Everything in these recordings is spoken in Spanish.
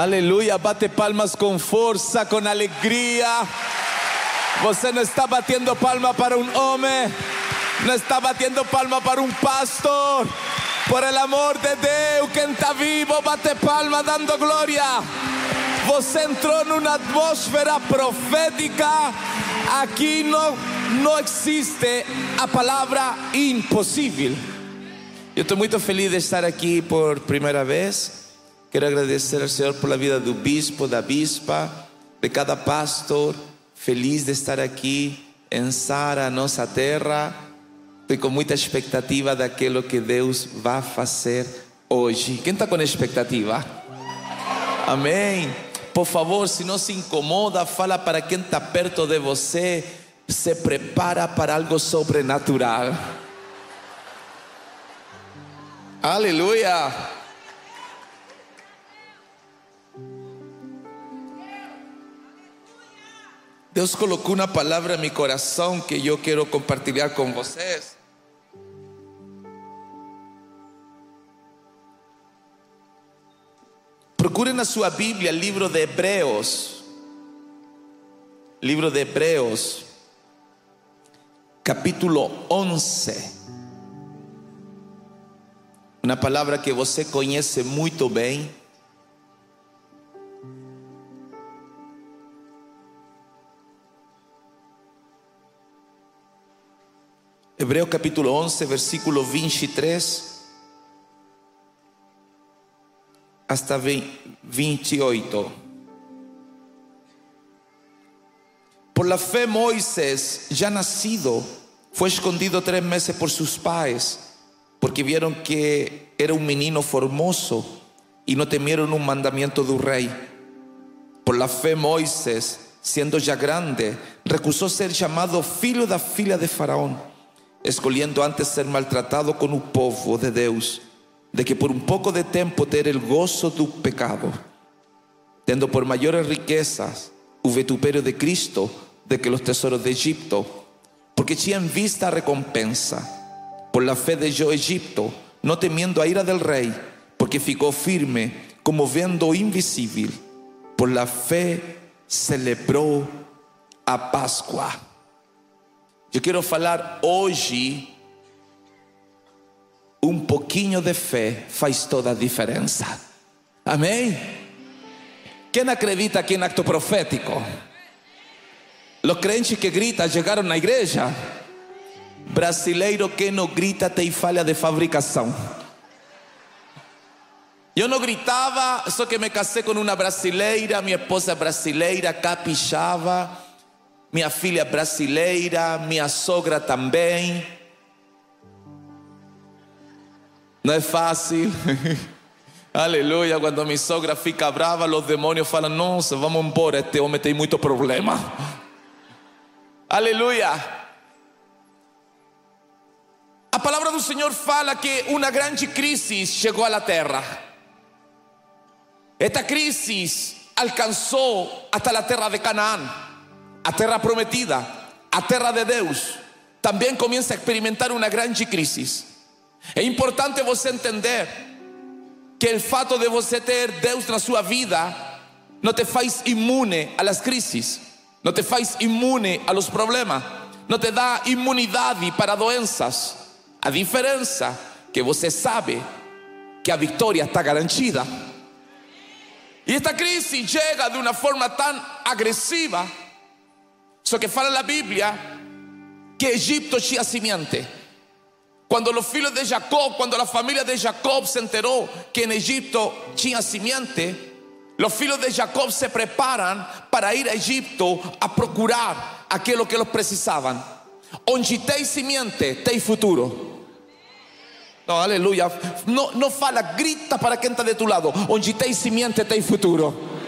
Aleluia, bate palmas com força, com alegria. Você não está batendo palma para um homem, não está batendo palma para um pastor. Por el amor de Deus, quem está vivo, bate palma dando glória. Você entrou numa atmosfera profética. Aqui não, não existe a palavra impossível. Eu estou muito feliz de estar aqui por primeira vez. Quero agradecer ao Senhor por a vida do bispo, da bispa, de cada pastor. Feliz de estar aqui em Sara, nossa terra. Estou com muita expectativa daquilo que Deus vai fazer hoje. Quem está com expectativa? Amém. Por favor, se não se incomoda, fala para quem está perto de você. Se prepara para algo sobrenatural. Aleluia. Deus colocou uma palavra em meu coração que eu quero compartilhar com vocês. Procure na sua Bíblia, livro de Hebreus. Livro de Hebreus, capítulo 11. Uma palavra que você conhece muito bem. Hebreo capítulo 11, versículo 23 hasta 28. Por la fe Moisés, ya nacido, fue escondido tres meses por sus pais, porque vieron que era un menino formoso y no temieron un mandamiento de un rey. Por la fe Moisés, siendo ya grande, recusó ser llamado filho da filha de Faraón, escolhiendo antes ser maltratado con un povo de Deus, de que por un poco de tiempo ter el gozo do pecado, tendo por mayores riquezas o vituperio de Cristo de que los tesoros de Egipto, porque tinha en vista recompensa. Por la fe de yo Egipto, no temiendo a ira del rey, porque ficou firme como vendo o invisível. Por la fe celebrou a Páscoa. Eu quero falar hoje um pouquinho de fé faz toda a diferença. Amém? Quem acredita aqui em acto profético? Los crentes que gritam chegaram na igreja. Brasileiro que não grita tem falha de fabricação. Eu não gritava, só que me casei com uma brasileira, minha esposa brasileira, caprichava, minha filha brasileira, minha sogra também. Não é fácil. Aleluia. Quando minha sogra fica brava, os demônios falam: Nossa, vamos embora, este homem tem muito problema. Aleluia. A palavra do Senhor fala que uma grande crise chegou à terra. Esta crise alcançou até a terra de Canaã, a terra prometida, a terra de Deus. Também começa a experimentar uma grande crise. É importante você entender que o fato de você ter Deus na sua vida não te faz imune a las crises, não te faz imune a los problemas, não te dá imunidade para doenças. A diferença que você sabe que a vitória está garantida. E esta crise chega de uma forma tão agressiva, só que fala na Bíblia que Egipto tinha simiente. Cuando los filhos de Jacob, cuando la familia de Jacob se enteró que en Egipto tinha simiente, los filhos de Jacob se preparan para ir a Egipto a procurar aquilo que eles precisavam. Onde simiente, tem futuro. Não, aleluia. Não, não fala, grita para quem está de tu lado. Onde simiente, tem futuro.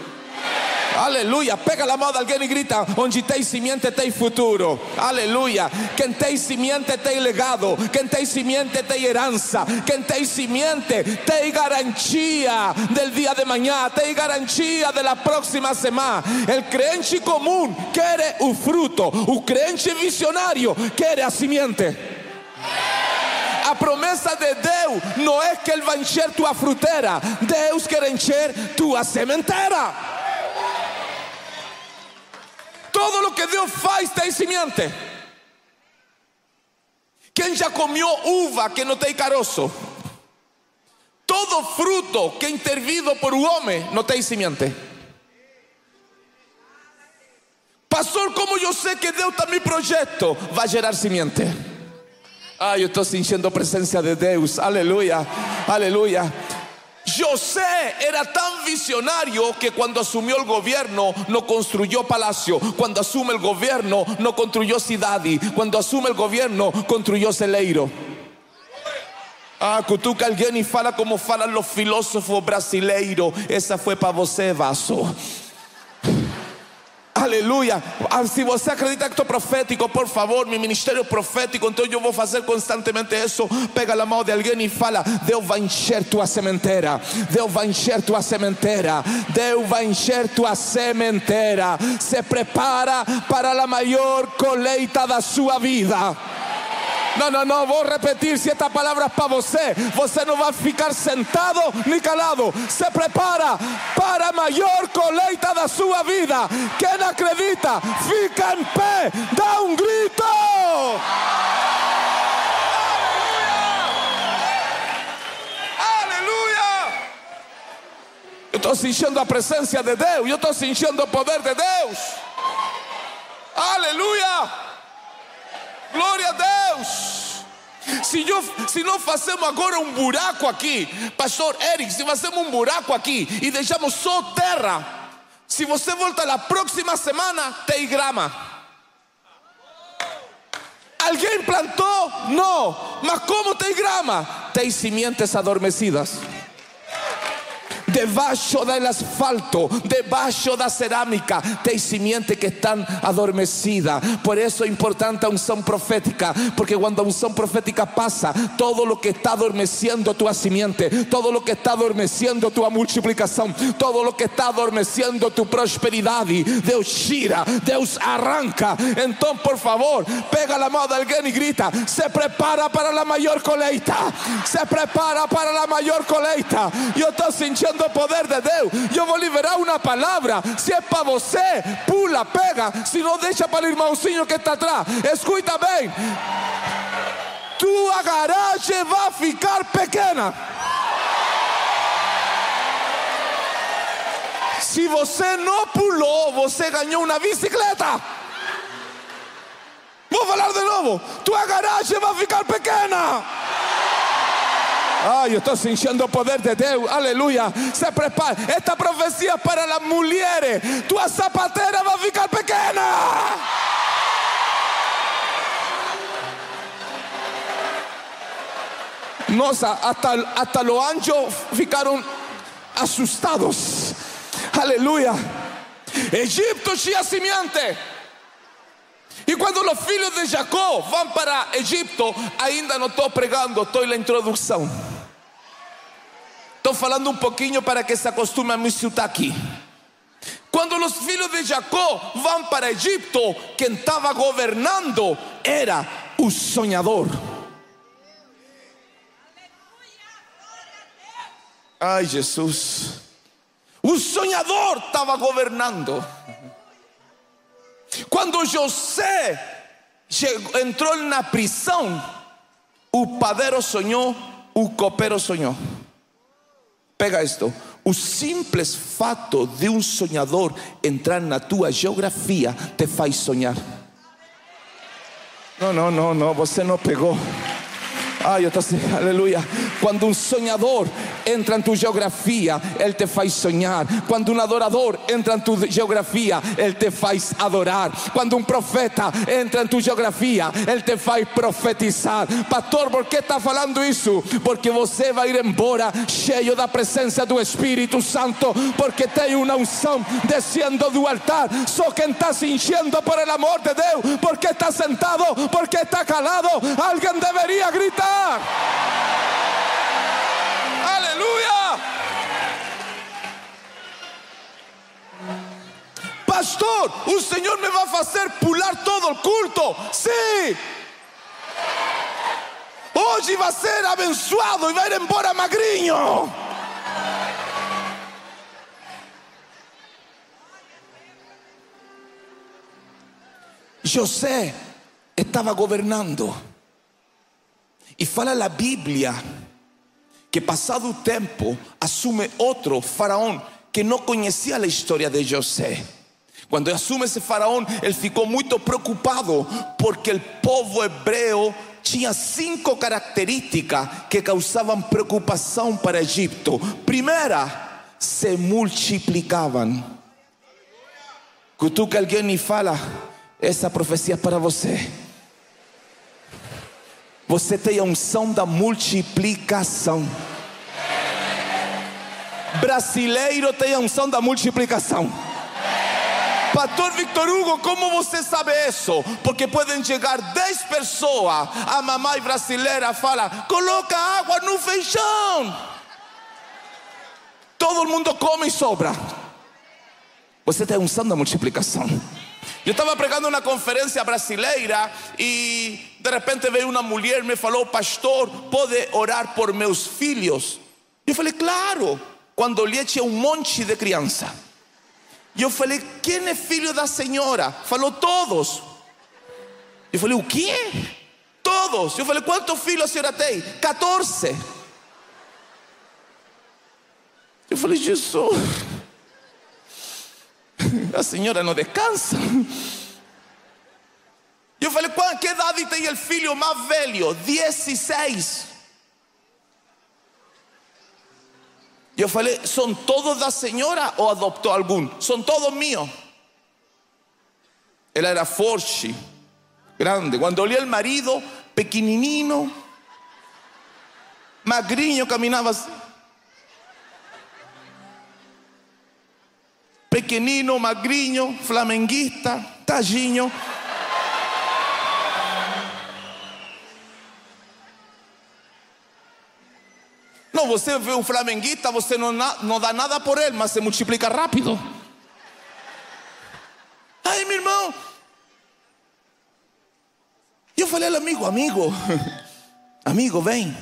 Aleluia. Pega a mão de alguém e grita: onde tem simiente, tem futuro. Aleluia. Quem tem simiente, tem legado. Quem tem simiente, tem herança. Quem tem simiente, tem garantia del dia de manhã. Tem garantia de la próxima semana. El crente comum quer o fruto. O crente visionário quer a simiente. A A promessa de Deus não é que Ele vai encher tua fruteira, Deus quer encher tua sementeira. Todo o que Deus faz tem semente. Quem já comeu uva que não tem caroço? Todo fruto que é intervido por um homem não tem semente. Pastor, como eu sei que Deus está mi projeto? Vai gerar semente. Ah, eu estou sentindo a presença de Deus. Aleluia, aleluia. José era tan visionario que cuando asumió el gobierno no construyó palacio, cuando asume el gobierno no construyó ciudad, cuando asume el gobierno construyó celeiro. Ah, cutuca alguém e fala como falam los filósofos brasileiros. Essa foi para você, vaso. Aleluia. Ah, se você acredita que estou profético, por favor, meu ministério profético, então eu vou fazer constantemente isso. Pega a mão de alguém e fala: Deus vai encher tua sementeira. Deus vai encher tua sementeira. Deus vai encher tua sementeira. Se prepara para a maior colheita da sua vida. Não, não, não, vou repetir se esta palavra é para você. Você não vai ficar sentado nem calado. Se prepara para a maior colheita da sua vida. Quem acredita, fica em pé, dá um grito. Aleluia! Eu estou sentindo a presença de Deus, eu estou sentindo o poder de Deus. Aleluia! Glória a Deus. Se, eu, se não fazemos agora um buraco aqui, Pastor Eric, se fazemos um buraco aqui e deixamos só terra, se você volta na próxima semana, tem grama. Alguém plantou? Não. Mas como tem grama? Tem sementes adormecidas debaixo del asfalto, debaixo da cerâmica, tem semente que estão adormecida. Por isso é importante a unção profética, porque quando a unção profética passa, todo lo que está adormeciendo tua semente, todo lo que está adormeciendo tua multiplicação, todo lo que está adormeciendo tu prosperidade, Deus tira, Deus arranca. Então, por favor, pega a mão de alguém e grita: se prepara para a maior colheita, se prepara para a maior colheita. Eu estou sentindo o poder de Deus. Eu vou liberar uma palavra. Se é para você, pula, pega. Se não, deixa para o irmãozinho que está atrás. Escuta bem. Tua garagem vai ficar pequena. Se você não pulou, você ganhou uma bicicleta. Vou falar de novo. Tua garagem vai ficar pequena. Ay, yo estoy sintiendo el poder de Dios. Aleluya. Se prepara. Esta profecía para las mujeres. Tu zapatera va a ficar pequeña. Nossa, hasta, hasta los anjos ficaron asustados. Aleluya. Egipto tinha semente. E quando os filhos de Jacó vão para Egipto, ainda não estou pregando, estou na introdução. Estou falando um pouquinho para que se acostume a me aqui. Quando os filhos de Jacó vão para Egipto, quem estava governando era o sonhador. Ai, Jesus. O sonhador estava governando. Quando José chegou, entrou na prisão, o padeiro sonhou, o copeiro sonhou. Pega esto. O simples fato de um sonhador entrar na tua geografia te faz sonhar. Não, não, não, não, você não pegou. Ai, eu estou assim, aleluia. Quando um sonhador entra em tua geografia, ele te faz sonhar. Quando um adorador entra em tua geografia, ele te faz adorar. Quando um profeta entra em tua geografia, ele te faz profetizar. Pastor, por que está falando isso? Porque você vai ir embora cheio da presença do Espírito Santo, porque tem uma unção descendo do altar. Só quem está se enchendo por el amor de Deus, porque está sentado, porque está calado, alguém deveria gritar. Aleluia! Pastor, o Senhor me vai fazer pular todo o culto. Sim. hoje vai ser abençoado e vai ir embora magrinho. José estava governando. E fala a Bíblia que passado o tempo assume outro faraó que não conhecia a história de José. Quando assume esse faraó, ele ficou muito preocupado porque o povo hebreu tinha cinco características que causavam preocupação para Egipto. Primeira, se multiplicavam. Cutuca alguém e fala: essa profecia para você. Você tem a unção da multiplicação. Brasileiro tem a unção da multiplicação. Pastor Victor Hugo, como você sabe isso? Porque podem chegar 10 pessoas, a mamãe brasileira fala: coloca água no feijão. Todo mundo come e sobra. Você tem a unção da multiplicação. Eu estava pregando uma conferência brasileira e de repente veio uma mulher me falou: Pastor, pode orar por meus filhos? Eu falei: Claro. Quando olhei, tinha um monte de criança. Eu falei: Quem é filho da senhora? Falou: Todos. Eu falei: O quê? Todos. Eu falei: Quantos filhos a senhora tem? 14. Eu falei: Jesus. A senhora não descansa. Eu falei, qual, que idade tem o filho mais velho? 16. Eu falei, ¿são todos da senhora ou adoptou algum? São todos míos. Ela era forte, grande. Quando olhei o marido, pequenininho, magrinho, caminhava assim. pequenino, magrinho, flamenguista, tadinho. Não, você vê um flamenguista, você não, não dá nada por ele, mas se multiplica rápido. Ai, meu irmão. E eu falei amigo, amigo, amigo, vem.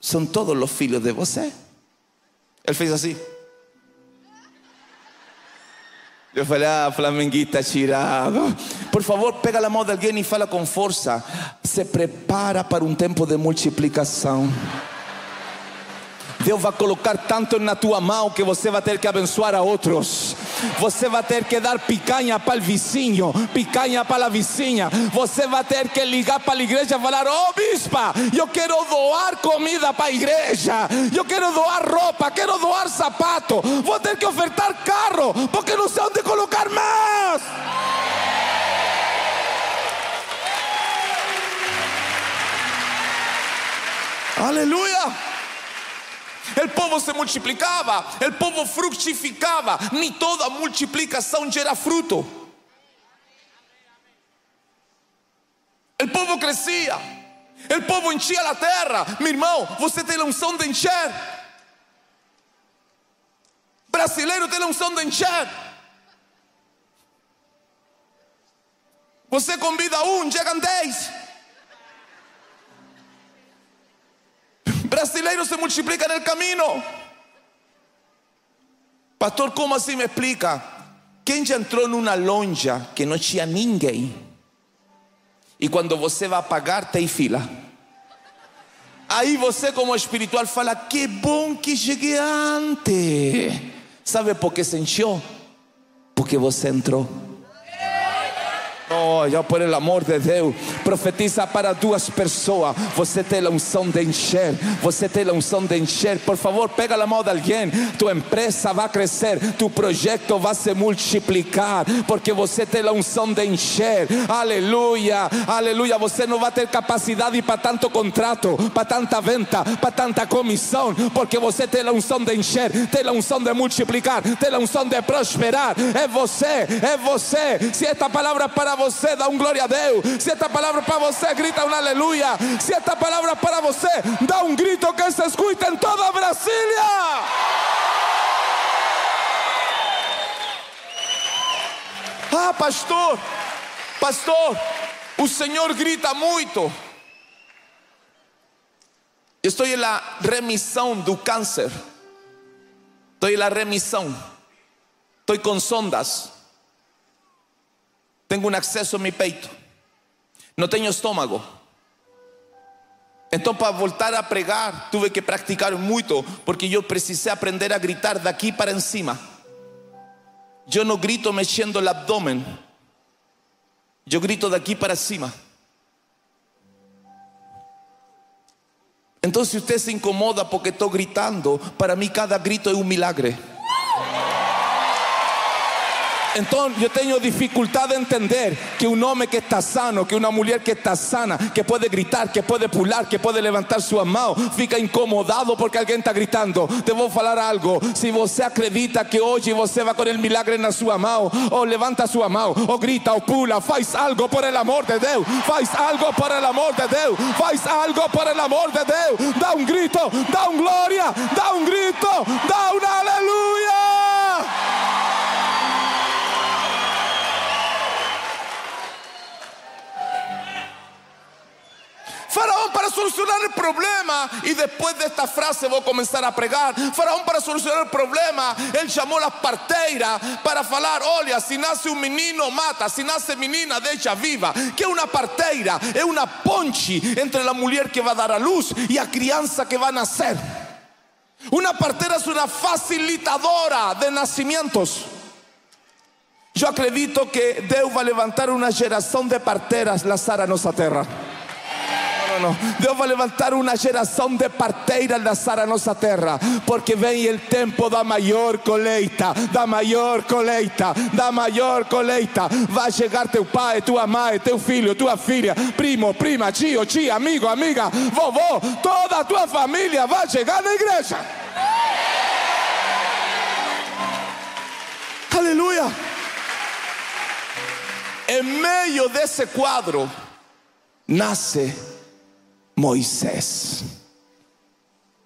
São todos os filhos de você. Ele fez assim. Eu falei, ah, flamenguista tirado. Por favor, pega a mão de alguém e fala com força. Se prepara para um tempo de multiplicação. Deus vai colocar tanto na tua mão que você vai ter que abençoar a outros. Você vai ter que dar picanha para o vizinho, picanha para a vizinha. Você vai ter que ligar para a igreja e falar: oh, bispa, eu quero doar comida para a igreja. Eu quero doar roupa, quero doar sapato. Vou ter que ofertar carro, porque não sei onde colocar mais. Aleluia. O povo se multiplicava, o povo frutificava, nem toda multiplicação gera fruto. O povo crescia, o povo enchia a terra. Meu irmão, você tem a unção de encher. Brasileiro tem a unção de encher. Você convida um, chegam dez. Brasileiros se multiplican en el camino. Pastor, como assim me explica? Quem já entrou numa lonja que não tinha ninguém? E quando você vai pagar, tem fila. Aí você, como espiritual, fala: Que bom que cheguei antes. Sabe por que se encheu? Porque você entrou. Oh, já por el amor de Deus, profetiza para duas pessoas. Você tem a unção de encher, você tem a unção de encher. Por favor, pega a mão de alguém. Tua empresa vai crescer, tu projeto vai se multiplicar, porque você tem a unção de encher. Aleluia, aleluia. Você não vai ter capacidade para tanto contrato, para tanta venda, para tanta comissão, porque você tem a unção de encher, tem a unção de multiplicar, tem a unção de prosperar. É você, é você. Se esta palavra é para você, dá um glória a Deus. Se esta palavra para você, grita um aleluia. Se esta palavra para você, dá um grito que se escute em toda Brasília. Ah, pastor, pastor, o Senhor grita muito. Estoy en la remisión del cáncer. Estoy en la remisión. Estoy con sondas. Tengo un acceso en mi peito. No tengo estómago. Entonces para voltar a pregar tuve que practicar mucho porque yo precisé aprender a gritar de aquí para encima. Yo no grito meciendo el abdomen. Yo grito de aquí para encima. Entonces si usted se incomoda porque estoy gritando, para mí cada grito es un milagre. Entonces yo tengo dificultad de entender que un hombre que está sano, que una mujer que está sana, que puede gritar, que puede pular, que puede levantar su mano, fica incomodado porque alguien está gritando. Te voy a hablar algo. Si você acredita que hoy você va con el milagre en su mão, o levanta su mão, o grita, o pula, faz algo por el amor de Dios, faz algo por el amor de Dios, faz algo por el amor de Dios. Da un grito, da un gloria, da un grito, da un aleluya. Faraón para solucionar el problema, y después de esta frase voy a comenzar a pregar. Faraón para solucionar el problema, él llamó las parteiras para falar: Olha, si nace un menino, mata, si nace menina, deja viva. Que es una parteira? Es una ponche entre la mujer que va a dar a luz y a crianza que va a nacer. Una partera es una facilitadora de nacimientos. Yo acredito que Dios va a levantar una generación de parteras la Sara nossa terra. Dios va a levantar una generación de parteiras la nossa terra, porque ven el tiempo da mayor coleita, da mayor coleita, da mayor coleita. Va a llegar teu pai, tua mãe, teu filho, tua filha, primo, prima, tio, tia, amigo, amiga, vovó, toda tu familia va a llegar a la iglesia. Aleluya. En medio de ese cuadro nace Moisés.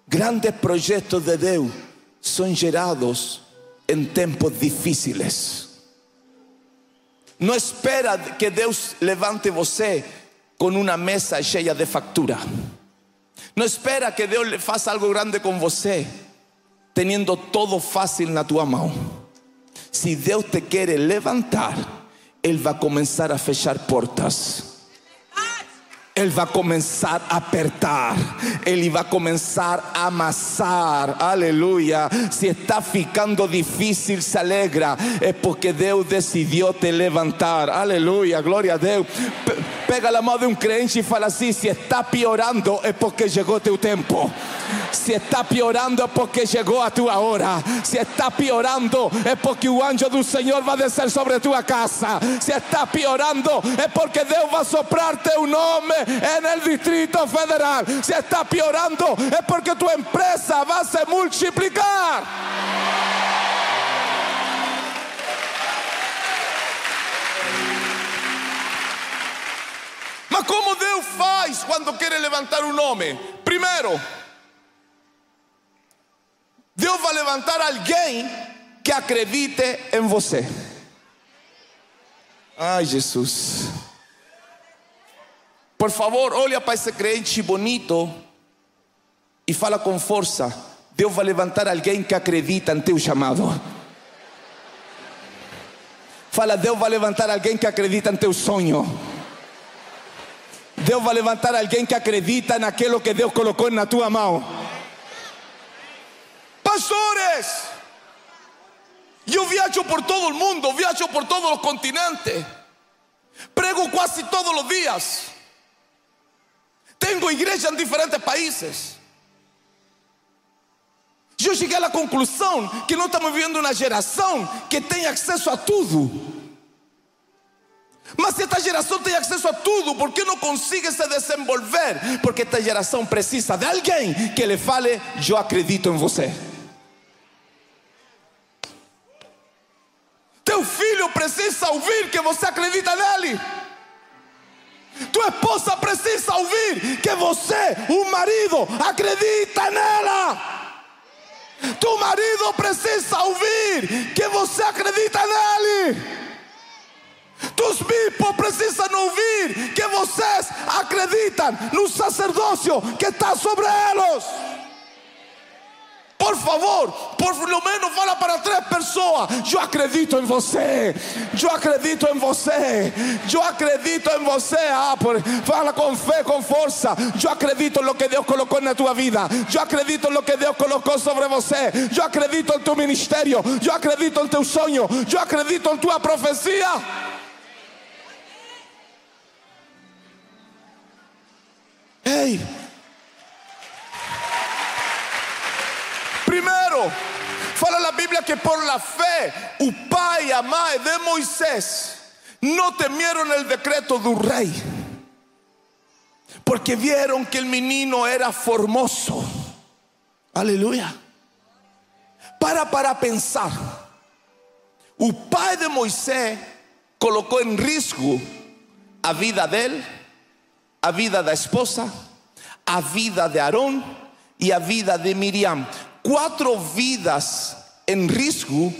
Grandes proyectos de Dios son gerados en tiempos difíciles. No espera que Dios levante você con una mesa llena de factura. No espera que Dios le faça algo grande con você, teniendo todo fácil na tua mão. Si Dios te quiere levantar, Él va a comenzar a fechar puertas. Él va a comenzar a apertar. Él va a comenzar a amasar. Aleluya. Si está ficando difícil, se alegra. Es porque Dios decidió te levantar. Aleluya. Gloria a Dios. Pega la mano de un creyente y fala así: Si está piorando, es porque llegó tu tiempo. Si está piorando es porque llegó a tu hora. Si está piorando es porque ángel del Señor va a descer sobre tu casa. Si está piorando es porque Dios va a soprarte un nombre en el Distrito Federal. Si está piorando es porque tu empresa va a se multiplicar. Mas como Deus faz cuando quiere levantar un hombre? Primero, Dios va a levantar a alguien que acredite en você. Ay, Jesús. Por favor, olha para ese crente bonito y fala con fuerza. Dios va a levantar a alguien que acredita en tu llamado. Fala, Dios va a levantar a alguien que acredita en tu sueño. Dios va a levantar a alguien que acredita en aquello que Dios colocó en tu mano. Pastores, yo viajo por todo el mundo, viajo por todos los continentes, prego casi todos los días, tengo iglesia en diferentes países. Llegué a la conclusión que no estamos viviendo una generación que tenga acceso a todo. Mas esta geração tem acesso a tudo, por que não consigue se desenvolver? Porque esta geração precisa de alguém que lhe fale: Eu acredito em você. Teu filho precisa ouvir que você acredita nele. Tua esposa precisa ouvir que você, o marido, acredita nela. Tu marido precisa ouvir que você acredita nele. Tus bispos precisam ouvir que vocês acreditam no sacerdócio que está sobre eles. Por favor, por lo menos fala para três pessoas. Eu acredito em você. Eu acredito em você. Eu acredito em você. Ah, por, fala com fé, com força. Eu acredito no que Deus colocou na tua vida. Eu acredito no que Deus colocou sobre você. Eu acredito em teu ministério. Eu acredito em teu sonho. Eu acredito em tua profecia. Ei, Primeiro, fala na Bíblia que por la fé, o pai e a mãe de Moisés não temieron el decreto do rei, porque vieron que el menino era formoso. Aleluia. Para para pensar. O pai de Moisés colocou em risco a vida dele, a vida da esposa, a vida de Aarón e a vida de Miriam. Quatro vidas em risco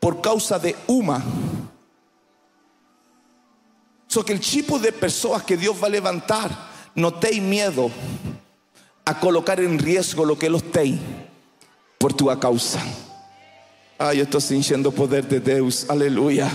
por causa de uma. Só que o tipo de pessoas que Deus vai levantar não tem medo a colocar em risco lo que eles têm por tua causa. Ai, eu estou sentindo o poder de Deus, aleluia.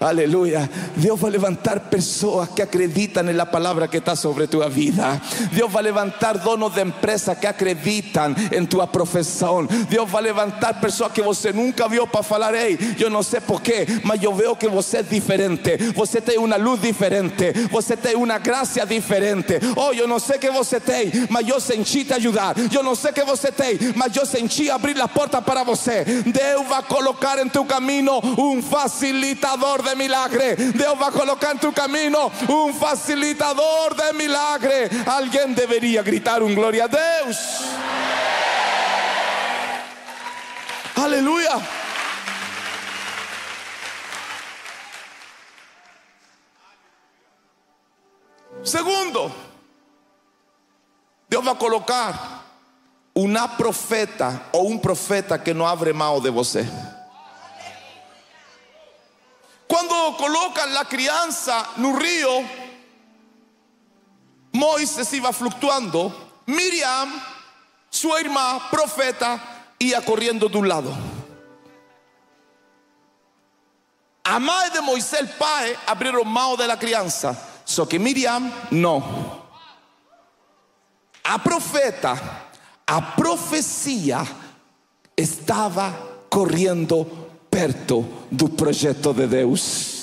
Aleluya. Dios va a levantar personas que acreditan en la palabra que está sobre tu vida. Dios va a levantar donos de empresas que acreditan en tu profesión. Dios va a levantar personas que você nunca vio para falar, hey, yo no sé por qué, mas yo veo que você es diferente. Você tem una luz diferente. Você tem una gracia diferente. Oh, yo no sé que você tem, mas yo senti te ayudar. Yo no sé que você tem, mas yo senti abrir la puerta para você. Deus va a colocar en tu camino un facilitador de milagre. Dios va a colocar en tu camino un facilitador de milagre. Alguien debería gritar un gloria a Dios. Aleluya. Segundo, Dios va a colocar una profeta o un profeta que no abre mão de você. Quando colocam a criança no rio, Moisés iba fluctuando, Miriam, sua irmã, profeta, ia correndo de um lado. A mãe de Moisés, el pai, abriram mão da criança, só que Miriam não. A profeta, profecia estava correndo perto do projeto de Deus.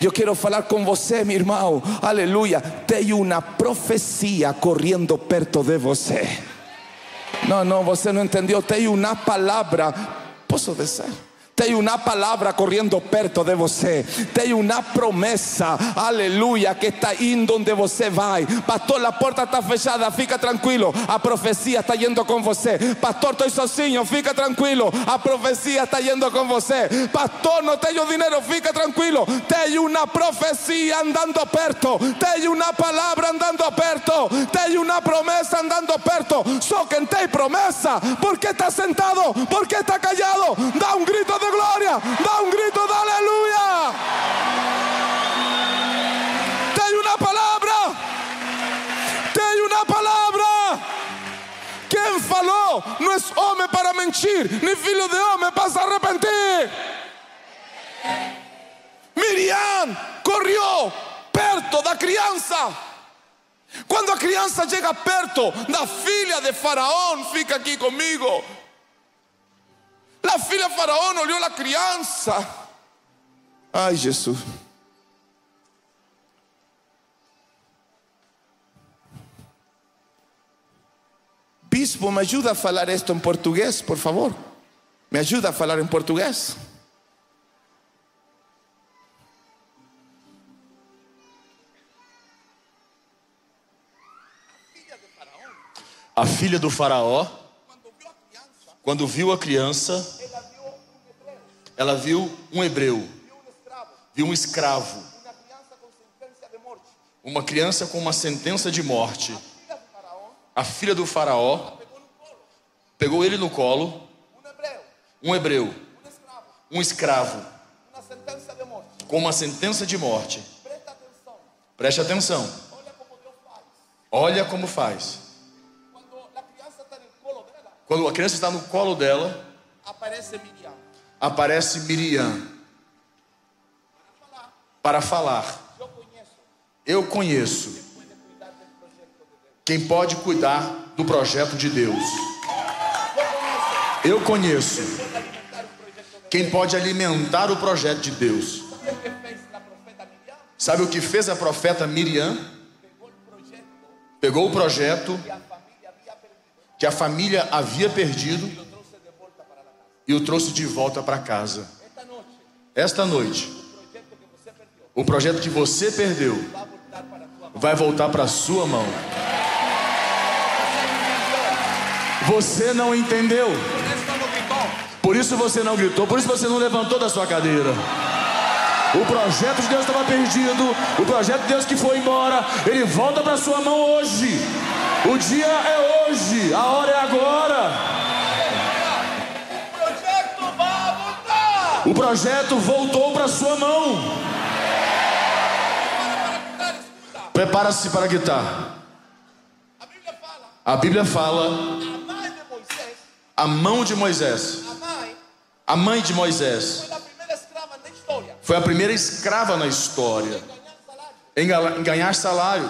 Eu quero falar com você, meu irmão. Aleluia. Tem uma profecia correndo perto de você. Não, não, você não entendeu. Tem uma palavra. Posso descer? Tem uma palavra correndo perto de você. Tem uma promessa, aleluia, que está indo onde você vai. Pastor, a porta está fechada, fica tranquilo. A profecia está indo com você. Pastor, estou sozinho, fica tranquilo. A profecia está indo com você. Pastor, não tenho dinheiro, fica tranquilo. Tem uma profecia andando perto. Tem uma palavra andando perto. Tem uma promessa andando perto. Só quem tem promessa, porque está sentado, porque está callado, nem filho de homem para se arrepentir. Miriam correu perto da criança. Quando a criança chega perto da filha de Faraó, fica aqui comigo. La filha de Faraó olhou a criança. Ai, Jesus. Bispo, me ajuda a falar isto em português, por favor? Me ajuda a falar em português? A filha do faraó, quando viu a criança, ela viu um hebreu, viu um escravo, uma criança com uma sentença de morte. A filha do faraó pegou ele no colo, um hebreu, um escravo, com uma sentença de morte. Preste atenção. Olha como faz. Quando a criança está no colo dela, aparece Miriam. para falar. eu conheço quem pode cuidar do projeto de Deus. Eu conheço Eu conheço quem pode alimentar o projeto de Deus. quem pode alimentar o projeto de Deus. Sabe o que fez a profeta Miriam? Sabe o que fez a profeta Miriam? Pegou o projeto Pegou o projeto que a família havia perdido que a família havia perdido e o trouxe de volta para a casa. e o trouxe de volta para casa. Esta noite, Esta noite, o projeto que você perdeu o projeto que você perdeu vai voltar para a tua mão. vai voltar para sua mão. Você não entendeu. Por isso você não gritou, por isso você não levantou da sua cadeira. O projeto de Deus estava perdido, o projeto de Deus que foi embora, ele volta para sua mão hoje. O dia é hoje, a hora é agora. O projeto vai voltar. O projeto voltou para sua mão. Prepara-se para gritar. A A Bíblia fala a mão de Moisés, a mãe. De Moisés, foi a primeira escrava na história. Em ganhar salário.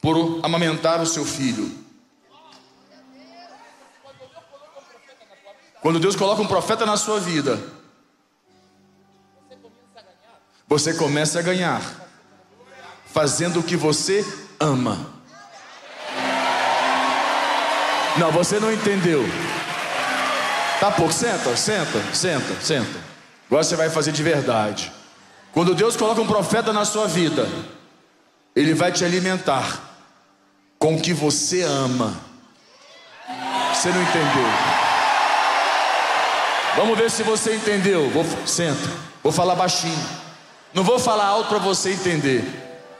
Por amamentar o seu filho. Quando Deus coloca um profeta na sua vida, você começa a ganhar fazendo o que você ama. Não, você não entendeu. Tá pouco, senta, senta, senta, senta. Agora você vai fazer de verdade. Quando Deus coloca um profeta na sua vida, ele vai te alimentar com o que você ama. Você não entendeu? Vamos ver se você entendeu. Vou, senta. Vou falar baixinho. Não vou falar alto para você entender.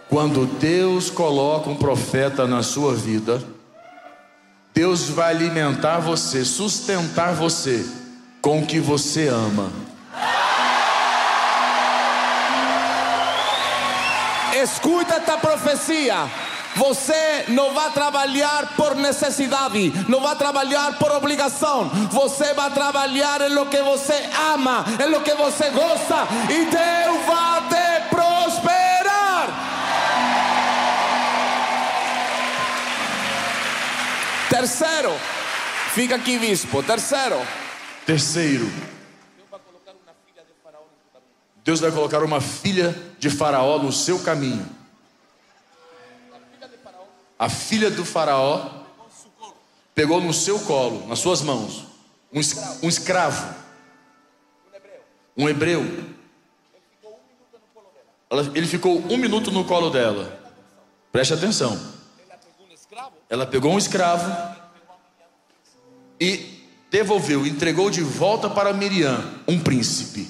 Quando Deus coloca um profeta na sua vida, Deus vai alimentar você, sustentar você com o que você ama. Escuta esta profecia. Você não vai trabalhar por necessidade, não vai trabalhar por obrigação. Você vai trabalhar em lo que você ama, em lo que você gosta, e Deus vai Terceiro, fica aqui, bispo. Terceiro, Terceiro, Deus vai colocar uma filha de Faraó no seu caminho. A filha do Faraó pegou no seu colo, nas suas mãos, um, um escravo, um hebreu. Ele ficou um minuto no colo dela. Preste atenção. Ela pegou um escravo e devolveu, entregou de volta para Miriam, um príncipe.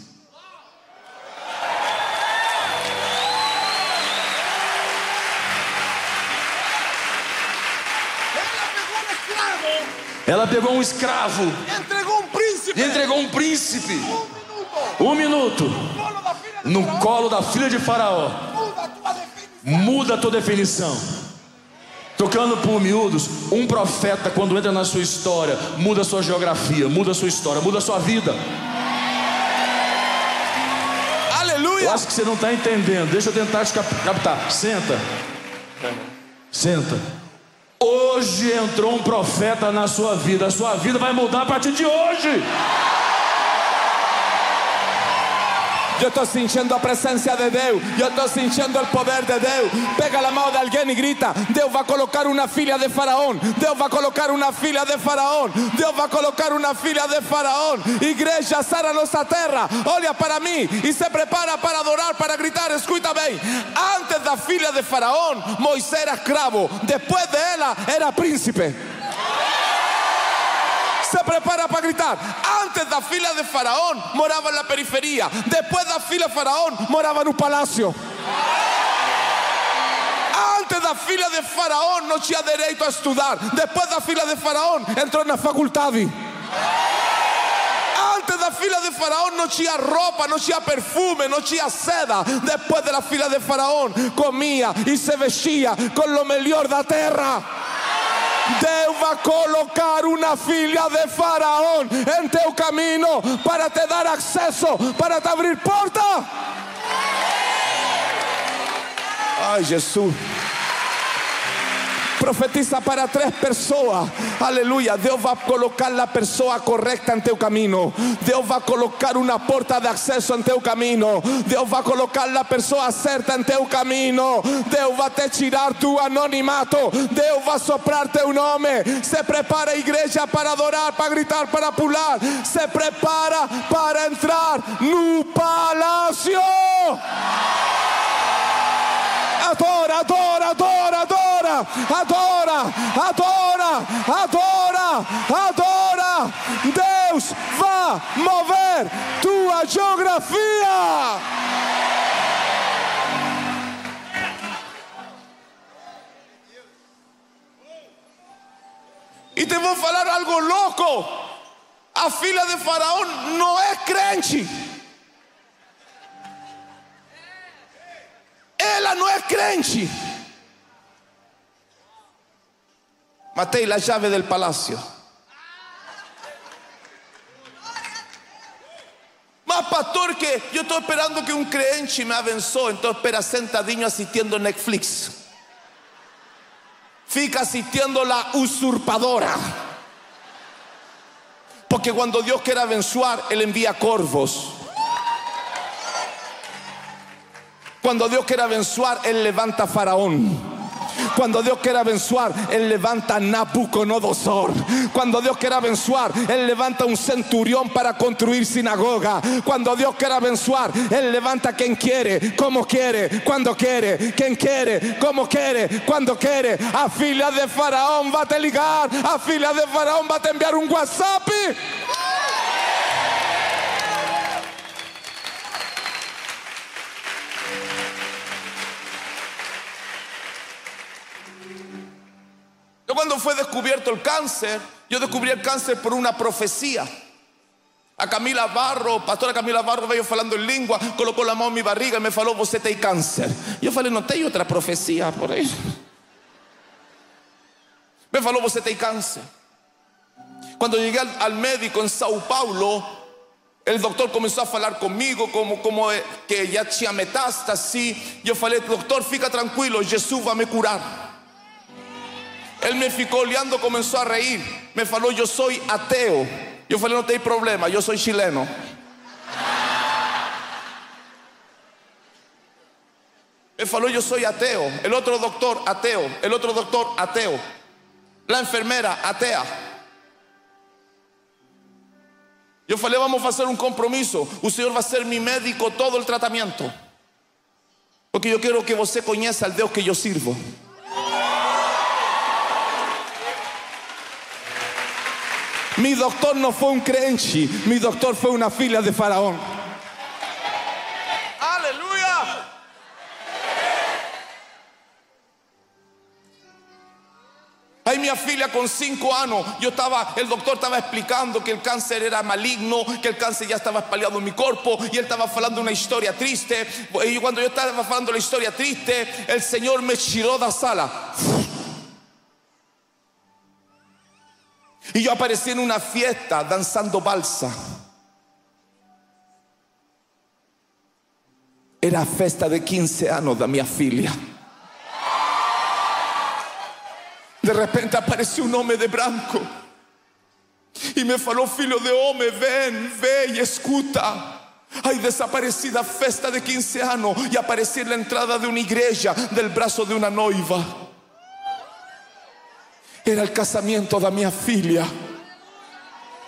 ela pegou um escravo, entregou um príncipe. entregou um príncipe. Um minuto. No colo da filha de Faraó. muda a tua definição. Muda a tua definição. Tocando por miúdos, um profeta, quando entra na sua história, muda a sua geografia, muda a sua história, muda a sua vida. Eu Aleluia. acho que você não está entendendo. Deixa eu tentar te cap- captar. Senta. Senta. Hoje entrou um profeta na sua vida. A sua vida vai mudar a partir de hoje. Eu estou sentindo a presença de Deus. Eu estou sentindo o poder de Deus. Pega a mão de alguém e grita: Deus vai colocar uma filha de Faraó. Deus vai colocar uma filha de Faraó. Deus vai colocar uma filha de Faraó. Igreja, sara nossa terra. Olha para mim e se prepara para adorar, para gritar. Escuta bem: antes da filha de Faraó, Moisés era escravo. Depois dela, era príncipe. Se prepara para gritar. Antes da filha de Faraó morava na periferia. Depois da filha de Faraó morava no palácio. Antes da filha de Faraó não tinha direito a estudar. Depois da filha de Faraó entrou na faculdade. Antes da fila de Faraón no tinha roupa, não tinha perfume, não tinha seda. Depois da fila de Faraón comia e se vestia com lo melhor da terra. Deus colocar uma filha de Faraón em teu caminho para te dar acesso, para te abrir porta. Ai, Jesus. Profetiza para três pessoas. Aleluia. Deus vai colocar a pessoa correta em teu caminho. Deus vai colocar uma porta de acesso em teu caminho. Deus vai colocar a pessoa certa em teu caminho. Deus vai te tirar tu anonimato. Deus vai soprar teu nome. Se prepara a igreja para adorar, para gritar, para pular. Se prepara para entrar no palácio. Adora, adora, adora, adora, adora, adora, adora, adora. Deus vai mover tua geografia. E te vou falar algo louco. A filha de Faraó não é crente. Ela não é crente. Matei a chave del palácio. Mas pastor que eu estou esperando que um crente me abençoe, então espera sentadinho assistindo Netflix. Fica assistindo a usurpadora. Porque quando Deus quer abençoar, Ele envia corvos. Cuando Dios quiere abençoar, Él levanta Faraón. Cuando Dios quiere abençoar, Él levanta a Nabucodonosor. Cuando Dios quiere abençoar, Él levanta un centurión para construir sinagoga. Cuando Dios quiere abençoar, Él levanta quien quiere, como quiere, cuando quiere, quien quiere, como quiere, cuando quiere. A fila de Faraón va a te ligar, a fila de Faraón va a te enviar un WhatsApp. Cuando fue descubierto el cáncer, yo descubrí el cáncer por una profecía. A Camila Barro, pastora Camila Barro veio falando em língua, colocou a mão em minha barriga e me falou: Você tem câncer. E eu falei: Não tem outra profecia por aí. Me falou: Você tem câncer. Quando cheguei al, médico em São Paulo, o doutor começou a falar comigo como, como que já tinha metástase. Eu falei: Doutor, fica tranquilo, Jesus vai me curar. Él me ficou olhando, comenzó a reír. Me falou, yo soy ateo. Yo falei, no tem problema, yo soy chileno. Me falou, yo soy ateo. El otro doctor, ateo. El otro doctor, ateo. La enfermera, atea. Yo falei, vamos a hacer un compromiso. O Senhor vai ser mi médico todo el tratamiento. Porque yo quiero que você conheça al Deus que yo sirvo. Mi doctor no fue un crente, mi doctor fue una fila de faraón. Aleluya. Ahí mi filha con cinco años, yo estaba, el doctor estaba explicando que el cáncer era maligno, que el cáncer ya estaba espalhado en mi cuerpo y él estaba hablando una historia triste. Y cuando yo estaba hablando la historia triste, el Señor me tiró de la sala. Y yo aparecí en una fiesta danzando balsa. Era festa de 15 años de mi filia. De repente apareció un hombre de branco y me falou, filho de hombre, ven, ven y escuta. Hay desaparecida festa de 15 años y aparecí en la entrada de una iglesia del brazo de una noiva. Era el casamiento de mi filia.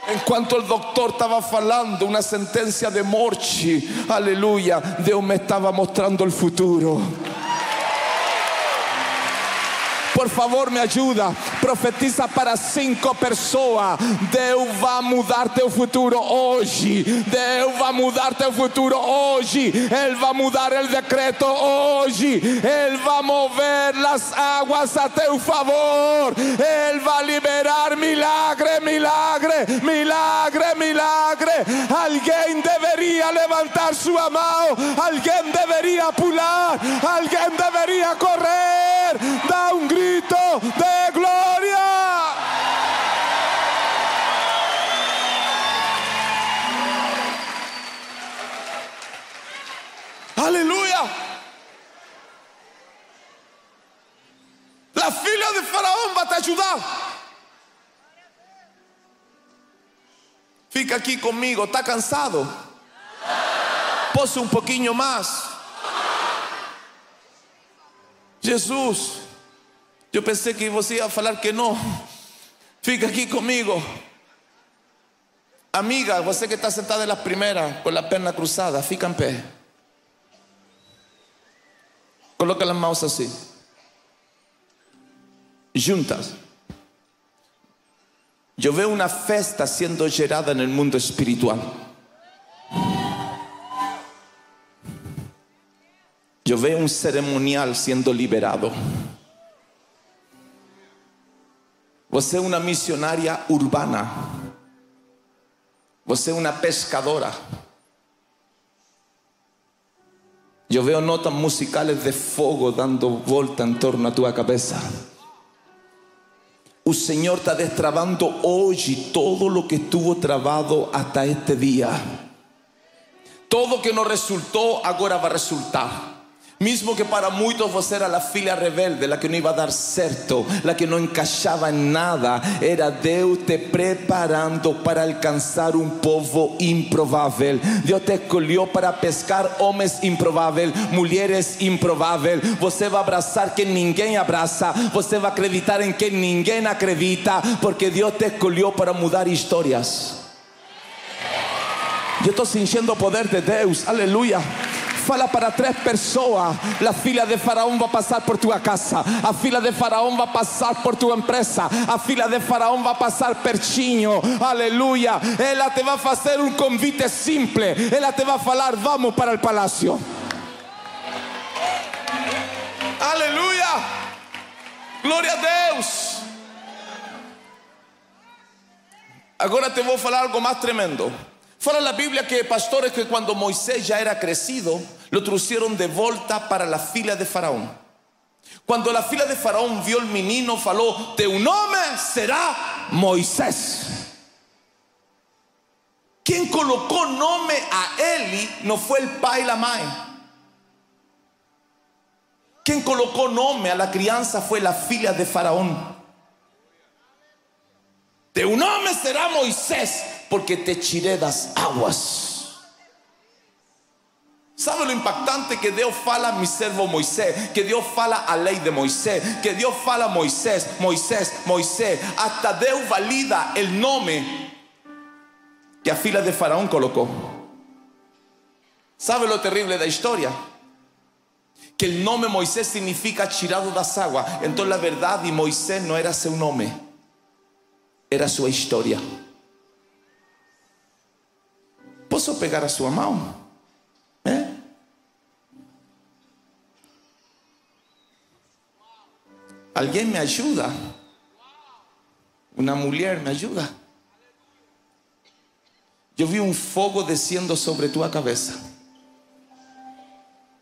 En cuanto el doctor estaba falando una sentencia de morte, aleluya, Dios me estaba mostrando el futuro. Por favor, me ayuda. Profetiza para cinco pessoas. Deus vai mudar teu futuro hoje. Deus vai mudar teu futuro hoje. Ele vai mudar o decreto hoje. Ele vai mover as águas a teu favor. Ele vai liberar milagre, milagre, milagre, milagre. Alguém deveria levantar sua mão. Alguém deveria pular. Alguém deveria correr. Dá um grito de glória. Aleluia. La filha de Faraón vai te ajudar. Fica aqui comigo, está cansado? Posso um pouquinho mais? Jesus, eu pensei que você ia falar que não. Fica aqui comigo. Amiga, você que está sentada na primeira, com a perna cruzada, fica em pé. Coloca as mãos assim. Juntas. Eu vejo uma festa sendo gerada no mundo espiritual. Eu vejo um cerimonial sendo liberado. Você é uma missionária urbana. Você é uma pescadora. Eu vejo notas musicales de fogo dando volta em torno a tua cabeça. O Senhor está destravando hoje todo lo que estuvo travado hasta este dia. Todo que não resultou agora vai resultar. Mesmo que para muitos você era a filha rebelde, a que não ia dar certo, a que não encaixava em nada, era Deus te preparando para alcançar um povo improvável. Deus te escolheu para pescar homens improváveis, mulheres improváveis. Você vai abraçar quem ninguém abraça, você vai acreditar em quem ninguém acredita, porque Deus te escolheu para mudar histórias. Eu estou sentindo o poder de Deus, aleluia. Fala para três pessoas. A filha de Faraón vai passar por tua casa. A filha de Faraón vai passar por tua empresa. A filha de Faraón vai passar pertinho. Aleluia. Ela te vai fazer um convite simples. Ela te vai falar: Vamos para o palácio. Aleluia. Glória a Deus. Agora te vou falar algo mais tremendo. Fala la Biblia que pastores que cuando Moisés ya era crecido, lo trajeron de volta para la fila de Faraón. Cuando la fila de Faraón vio el menino, falou: Teu nome será Moisés. Quien colocó nome a Eli no fue el pai la mãe. Quien colocó nome a la crianza fue la fila de Faraón. Teu nome será Moisés, porque te tiré das aguas. ¿Sabe lo impactante que Dios fala a mi servo Moisés? Que Dios fala a ley de Moisés. Que Dios fala a Moisés, Moisés, Moisés. Hasta Dios valida el nombre que a fila de Faraón colocó. ¿Sabe lo terrible de la historia? Que el nombre Moisés significa tirado das aguas. Entonces la verdad y Moisés no era su nombre. Era su historia. ¿Puedo pegar a su mão? ¿Eh? Alguien me ayuda. Una mujer me ayuda. Yo vi un fuego desciendo sobre tu cabeza.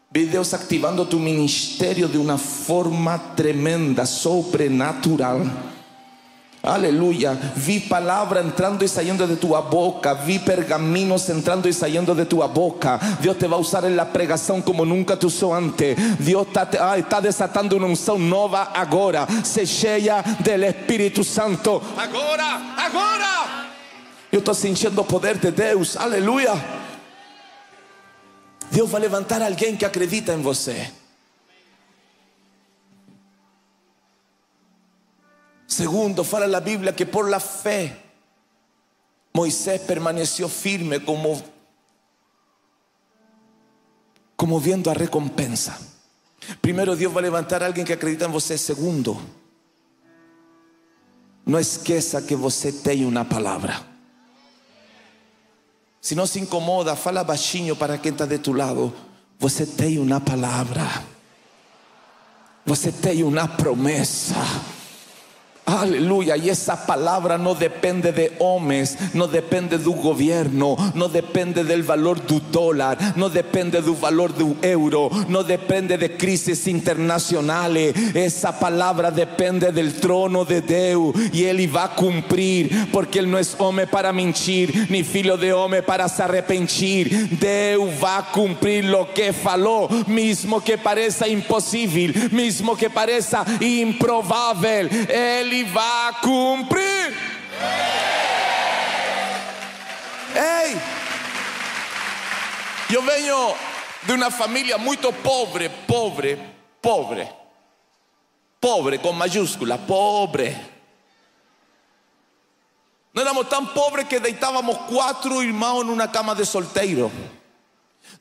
Vi Dios activando tu ministerio de una forma tremenda, sobrenatural. Aleluya. Vi palabra entrando y saliendo de tu boca. Vi pergaminos entrando y saliendo de tu boca. Dios te va a usar en la pregación como nunca te usó antes. Dios está, está desatando una unción nueva ahora. Se cheia del Espíritu Santo. Agora, agora. Eu estou sentindo o poder de Deus. Aleluia. Deus vai levantar alguém que acredita em você. Segundo, fala la Biblia que por la fe Moisés permaneció firme como, como viendo a recompensa. Primero Dios va a levantar a alguien que acredita en você. Segundo, não esqueça que você tem uma palavra. Se não se incomoda, fala baixinho para quem está de tu lado. Você tem uma palavra. Você tem uma promessa. Aleluya, y esa palabra no depende de hombres, no depende del gobierno, no depende del valor del dólar, no depende del valor del euro, no depende de crisis internacionales. Esa palabra depende del trono de y Él va a cumplir, porque Él no es hombre para mentir, ni filho de hombre para se arrepentir. Va a cumplir lo que faló, mismo que parezca imposible, mismo que parezca improbable. Ele vai cumprir. Ei! Eu venho de uma família muito pobre, pobre, pobre. Pobre com mayúscula, pobre. Não éramos tão pobres que deitávamos quatro irmãos numa cama de solteiro.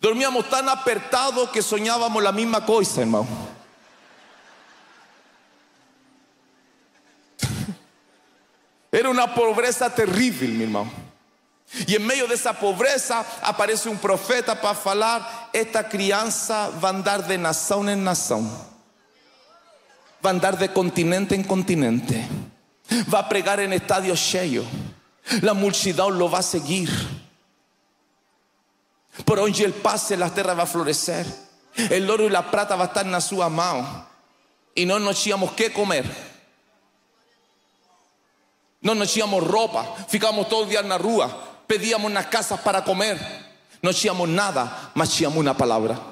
Dormíamos tão apertados que sonhávamos a mesma coisa, irmão. Era una pobreza terrible, mi hermano. Y en medio de esa pobreza aparece un profeta para falar, esta crianza va a andar de nación en nación. Va a andar de continente en continente. Va a pregar en estadios llenos. La multitud lo va a seguir. Por donde él pase, la tierra va a florecer. El oro y la plata va a estar en su mano. Y no nos tínhamos que comer. No nos echamos ropa, ficamos todo día en la rúa, pedíamos unas casas para comer. No echamos nada, más echamos una palabra.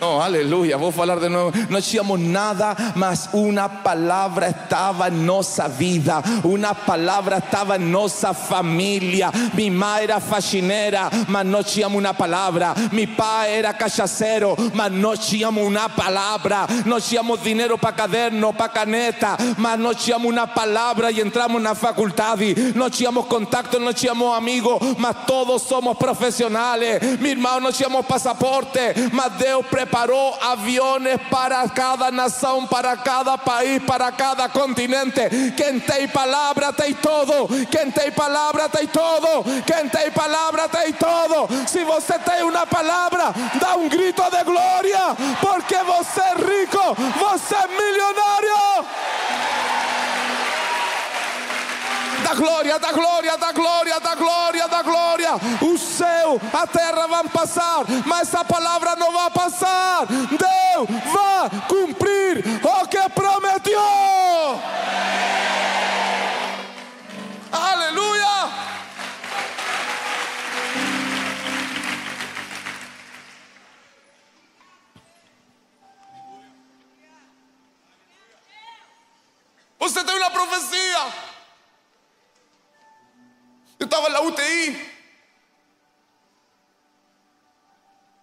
No, aleluya, voy a hablar de nuevo. No hacíamos nada, más una palabra estaba en nuestra vida. Una palabra estaba en nuestra familia. Mi madre era faxinera, mas no hacíamos una palabra. Mi padre era cachacero, mas no hacíamos una palabra. No hacíamos dinero para caderno, para caneta, mas no hacíamos una palabra y entramos en la facultad. No hacíamos contacto, no hacíamos amigos, mas todos somos profesionales. Mi hermano, no hacíamos pasaporte, mas Dios preparó preparó aviones para cada nación, para cada país, para cada continente. Quien te palabra te todo. Quien te palabra te todo. Quien te palabra te todo. Si você tem una palabra, da un grito de gloria, porque você es rico, você es millonario. Da glória, da glória, da glória, da glória, da glória. O céu, a terra vão passar, mas essa palavra não vai passar. Deus vai cumprir o que prometeu. Aleluia. Você tem uma profecia. Yo estaba en la UTI.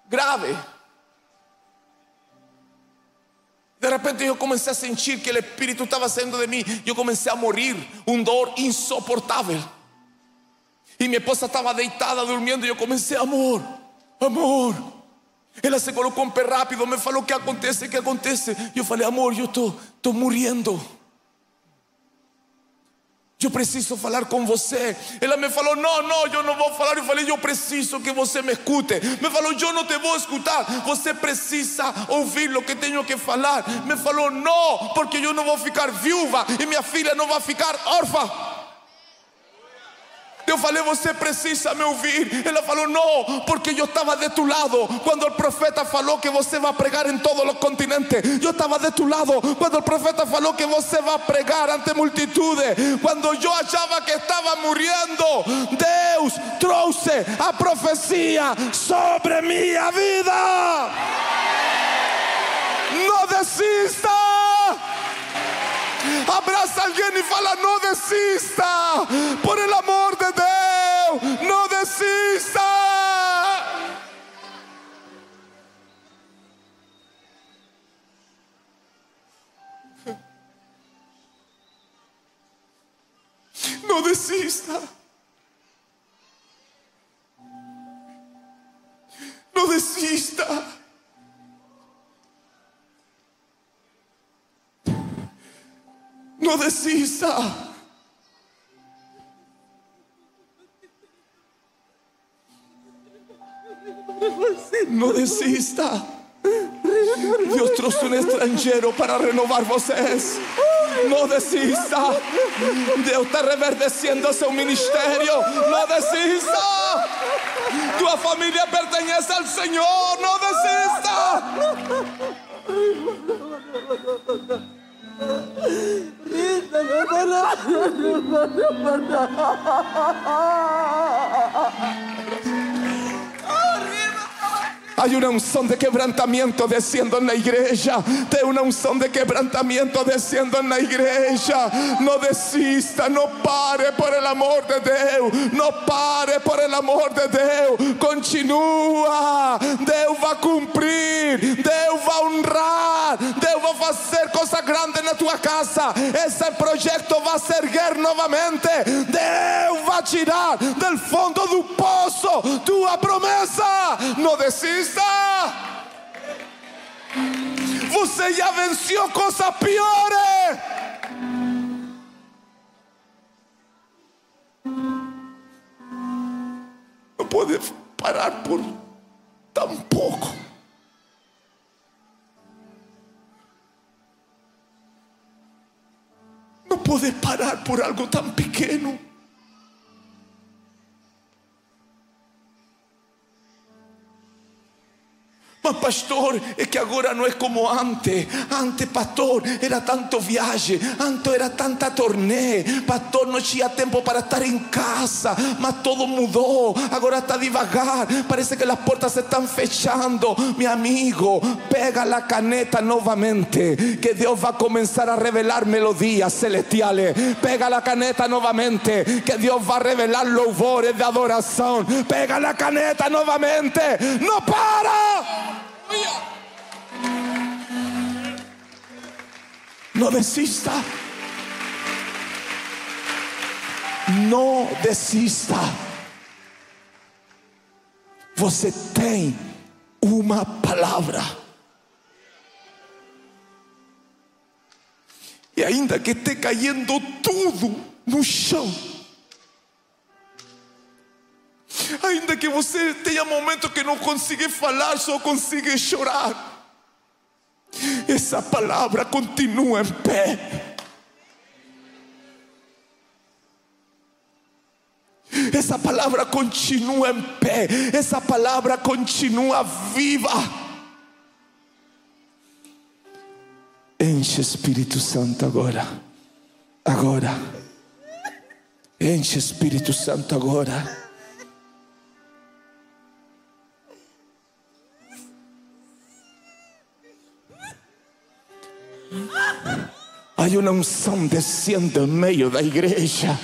Grave. De repente yo comencé a sentir que el Espíritu estaba saliendo de mí. Yo comencé a morir. Un dolor insoportable. Y mi esposa estaba deitada durmiendo. Yo comencé, amor, amor. Ela se colocou um pé rápido, me falou: O que acontece? O que acontece? Eu falei: Amor, eu estou, estou morrendo. Eu preciso falar com você. Ela me falou: Não, não, eu não vou falar. Eu falei: Eu preciso que você me escute. Me falou: Eu não te vou escutar. Você precisa ouvir o que tenho que falar. Me falou: Não, porque eu não vou ficar viúva e minha filha não vai ficar órfã. Eu falei, você precisa me ouvir. Ela falou, não, porque eu estava de tu lado quando o profeta falou que você vai pregar em todos os continentes. Eu estava de tu lado quando o profeta falou que você vai pregar ante multitudes. Quando eu achava que estava morrendo, Deus trouxe a profecia sobre minha vida. Não desista. Abraça alguém e fala: não desista, por el amor desista. Não desista. Não desista. No No desista. No desista. Dios trouxe um estrangeiro para renovar vocês. Não desista. Deus está reverdeciendo seu ministério. Não desista. Tua família pertence ao Senhor. Não desista. Hay una unción de quebrantamiento desciendo en la iglesia. De una unción de quebrantamiento desciendo en la iglesia. No desista, no pare por el amor de Dios. No pare por el amor de Dios. Continúa. Deus va a cumplir. Deus va a honrar. Deus va a hacer cosas grandes en tu casa. Ese proyecto va a ser erguer novamente. Deus va a tirar del fondo do pozo tua promessa. No desista. Você já venceu coisas piores. Não pode parar por tão pouco. Não pode parar por algo tão pequeno. Mas pastor, é que agora não é como antes. Antes, pastor, era tanto viagem, antes era tanta turnê. Pastor, não tinha tempo para estar em casa, mas todo mudou. Agora está devagar. Parece que as portas se estão fechando. Meu amigo, pega a caneta novamente, que Deus vai começar a revelar melodias celestiales. Pega a caneta novamente, que Deus vai revelar louvores de adoração. Pega a caneta novamente. Não para. No desista. No desista. Você tem uma palavra. E ainda que esteja caindo tudo no chão. Ainda que você tenha momentos que não consiga falar, só consiga chorar. Essa palavra continua em pé. Essa palavra continua em pé. Essa palavra continua viva. Enche Espírito Santo agora. Agora. Enche Espírito Santo agora. Hay una unción desciendo en medio de la iglesia.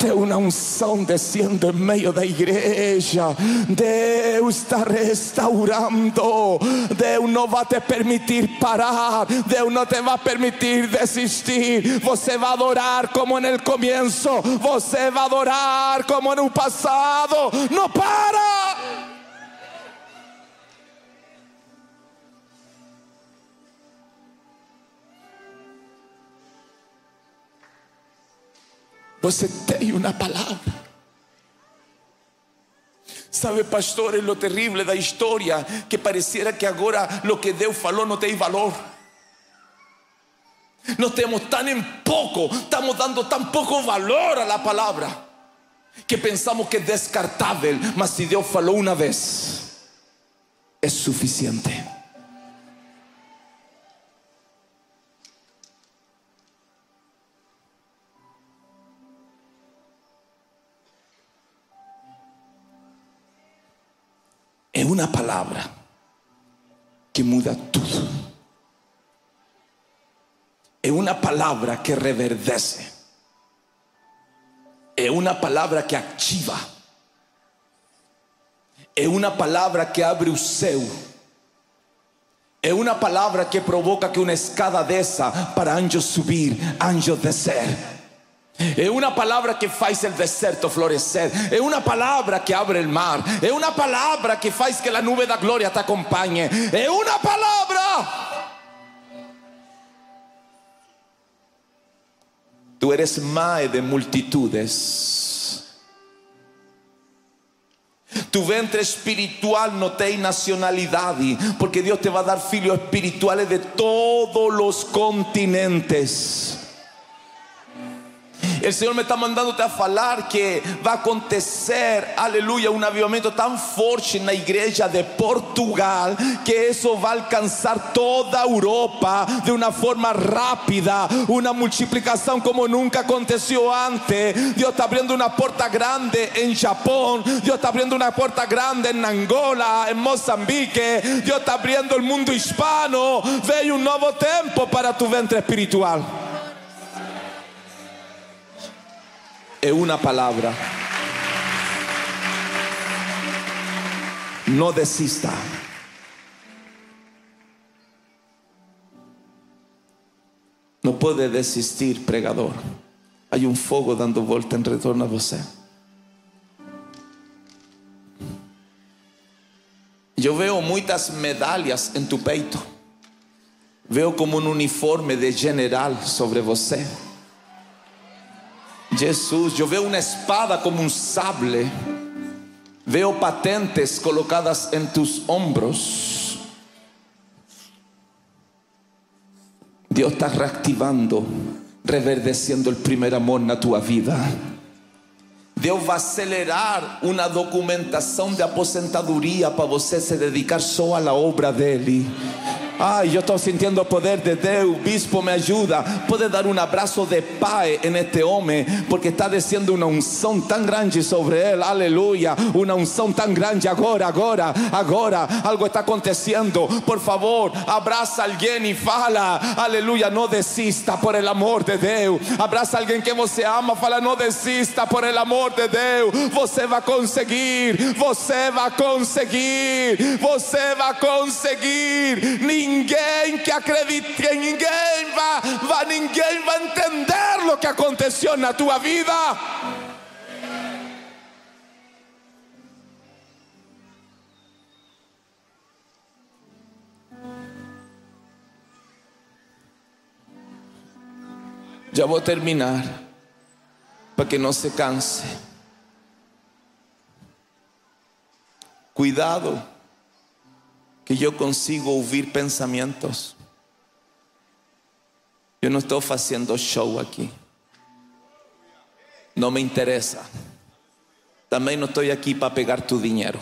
De una unción desciendo en medio de la iglesia. Deus está restaurando. Deus não vai te permitir parar. Deus não te vai permitir desistir. Você vai adorar como no começo. Você vai adorar como no passado. Não para. Você tem uma palavra. Sabe, pastor, é lo terrível da história que pareciera que agora lo que Deus falou não tem valor. Nós temos tão em pouco, estamos dando tão pouco valor a la palavra que pensamos que é descartável, mas se Deus falou uma vez, é suficiente. É uma palavra que muda tudo. É uma palavra que reverdece. É uma palavra que ativa. É uma palavra que abre o céu. É uma palavra que provoca que uma escada desça para anjos subir, anjos descer. É uma palavra que faz o deserto florescer. É uma palavra que abre o mar. É uma palavra que faz que a nuvem da glória te acompanhe. É uma palavra. Tú eres mae de multitudes. Tu ventre espiritual no tem nacionalidade, porque Deus te vai dar filhos espirituales de todos os continentes. El Señor me está mandándote a falar que va a acontecer, aleluya, un avivamiento tan fuerte en la iglesia de Portugal que eso va a alcanzar toda Europa de una forma rápida, una multiplicación como nunca aconteció antes. Dios está abriendo una puerta grande en Japón, Dios está abriendo una puerta grande en Angola, en Mozambique, Dios está abriendo el mundo hispano. Ve un nuevo tiempo para tu ventre espiritual. Es una palabra. No desista. No puede desistir, pregador. Hay un fuego dando vuelta en retorno a você. Yo veo muchas medallas en tu peito. Veo como un uniforme de general sobre você. Jesús, yo veo una espada como un sable. Veo patentes colocadas en tus hombros. Dios está reactivando, reverdeciendo el primer amor en tu vida. Dios va a acelerar una documentación de aposentaduría para você se dedicar solo a la obra de Él. Ay, yo estoy sintiendo poder de Dios. Bispo, me ayuda. Puede dar un abrazo de paz en este hombre porque está diciendo una unción tan grande sobre él. Aleluya. Una unción tan grande ahora, ahora, ahora. Algo está aconteciendo. Por favor, abraza a alguien y fala. Aleluya. No desista por el amor de Dios. Abraza a alguien que você ama. Fala, no desista por el amor de Dios. Você va a conseguir. Você va a conseguir. Você va a conseguir. Ninguém que acredite, ninguém vai, vai, ninguém vai entender o que aconteceu na tua vida. Já vou terminar, para que não se canse. Cuidado que yo consigo oír pensamientos. Yo no estoy haciendo show aquí. No me interesa. También no estoy aquí para pegar tu dinero.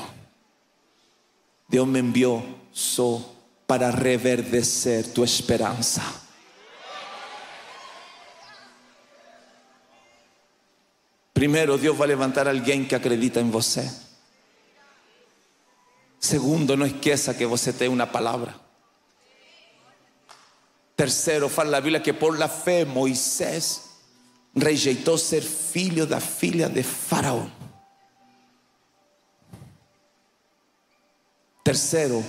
Dios me envió so para reverdecer tu esperanza. Primero, Dios va a levantar a alguien que acredita en você. Segundo, no esqueça que você tem uma palavra. Terceiro, fala na Bíblia que por la fé Moisés rejeitou ser filho da filha de Faraó. Terceiro,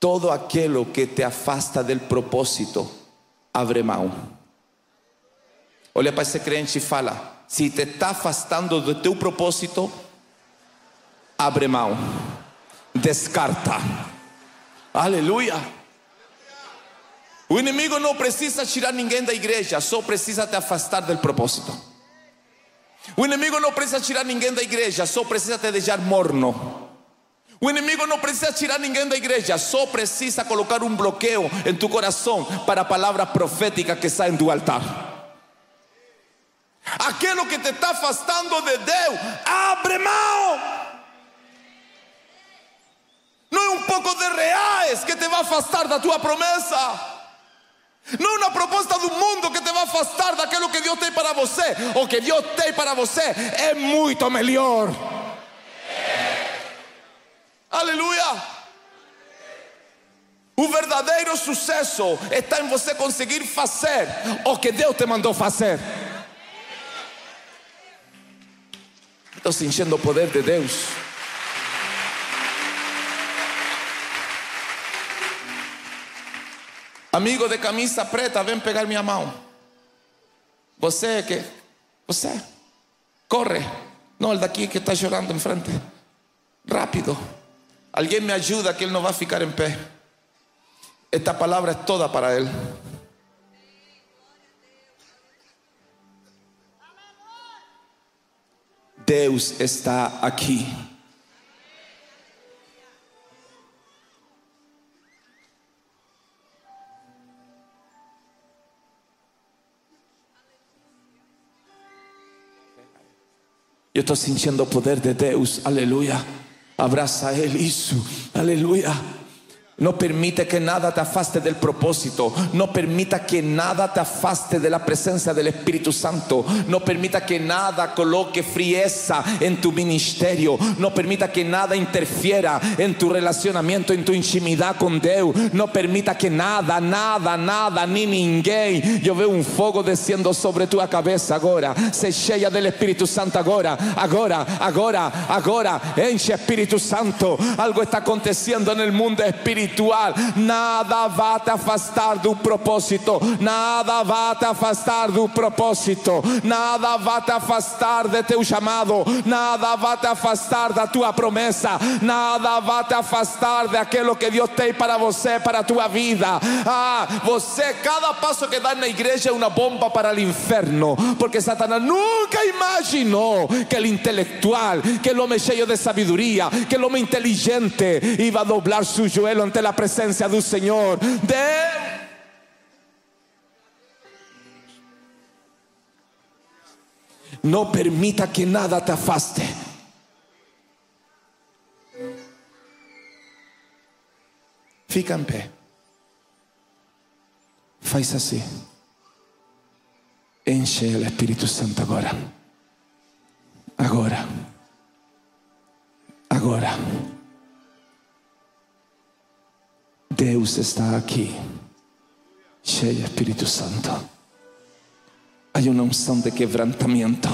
todo aquilo que te afasta del propósito, abre mão. Olha para esse crente e fala: se te está afastando do teu propósito, abre mão descarta. Aleluia. O inimigo não precisa tirar ninguém da igreja, só precisa te afastar do propósito. O inimigo não precisa tirar ninguém da igreja, só precisa te deixar morno. O inimigo não precisa tirar ninguém da igreja, só precisa colocar um bloqueio em tu coração para a palavra profética que sai do altar. Aquilo que te está afastando de Deus, abre mão. Pouco de reais que te vai afastar da tua promessa. Não uma proposta do mundo que te vai afastar daquilo que Deus tem para você. O que Deus tem para você é muito melhor. Aleluia. O verdadeiro sucesso está em você conseguir fazer o que Deus te mandou fazer. Estou sentindo o poder de Deus. Amigo de camisa preta, vem pegar minha mão. Você que. Você. Corre. Não, o daqui que está chorando em frente. Rápido. Alguém me ajuda que ele não vai ficar em pé. Esta palavra é toda para ele. Deus está aqui. Yo estoy sintiendo el poder de Deus, aleluya. Abraza a Él, eso, aleluya. No permite que nada te afaste del propósito. No permita que nada te afaste de la presencia del Espíritu Santo. No permita que nada coloque frieza en tu ministerio. No permita que nada interfiera en tu relacionamiento, en tu intimidad con Dios. No permita que nada, nada, nada, ni ninguém. Yo veo un fuego desciendo sobre tu cabeza ahora. Se cheia del Espíritu Santo ahora. Ahora, ahora, ahora. Enche Espíritu Santo. Algo está aconteciendo en el mundo espiritual nada vai te afastar do propósito, nada vai te afastar do propósito, nada vai te afastar de teu chamado, nada vai te afastar da tua promessa, nada vai te afastar daquilo que Deus tem para você, para a tua vida. Ah, você, cada passo que dá na igreja é uma bomba para o inferno, porque Satanás nunca imaginou que o intelectual, que o homem cheio de sabedoria, que o homem inteligente iba a doblar su joelho ante la presencia del Señor. De No permita que nada te afaste. Fica em pé. Faz. Enche o Espírito Santo agora. Agora. Agora. Deus está aqui, cheio Espírito Santo. Há uma unção de quebrantamento.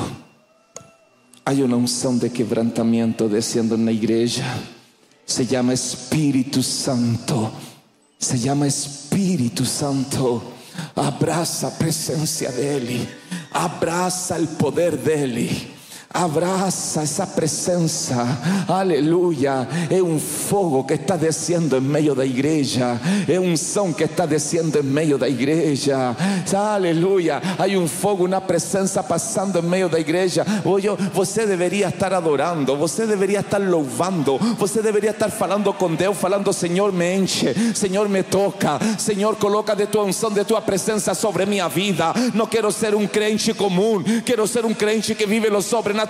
Há uma unção de quebrantamento descendo na igreja. Se chama Espírito Santo. Se chama Espírito Santo. Abraça a presença dele. Abraça o poder dele. Abraza esa presencia. Aleluya. Es un fuego que está desciendo en medio de la iglesia. Es un son que está desciendo en medio de la iglesia. Aleluya. Hay un fuego, una presencia pasando en medio de la iglesia. Oye, você debería estar adorando. Você debería estar louvando. Você debería estar falando con Dios. Falando, Señor, me enche. Señor, me toca. Señor, coloca de tu unción, de tu presencia sobre mi vida. No quiero ser un crente común. Quiero ser un crente que vive lo sobrenatural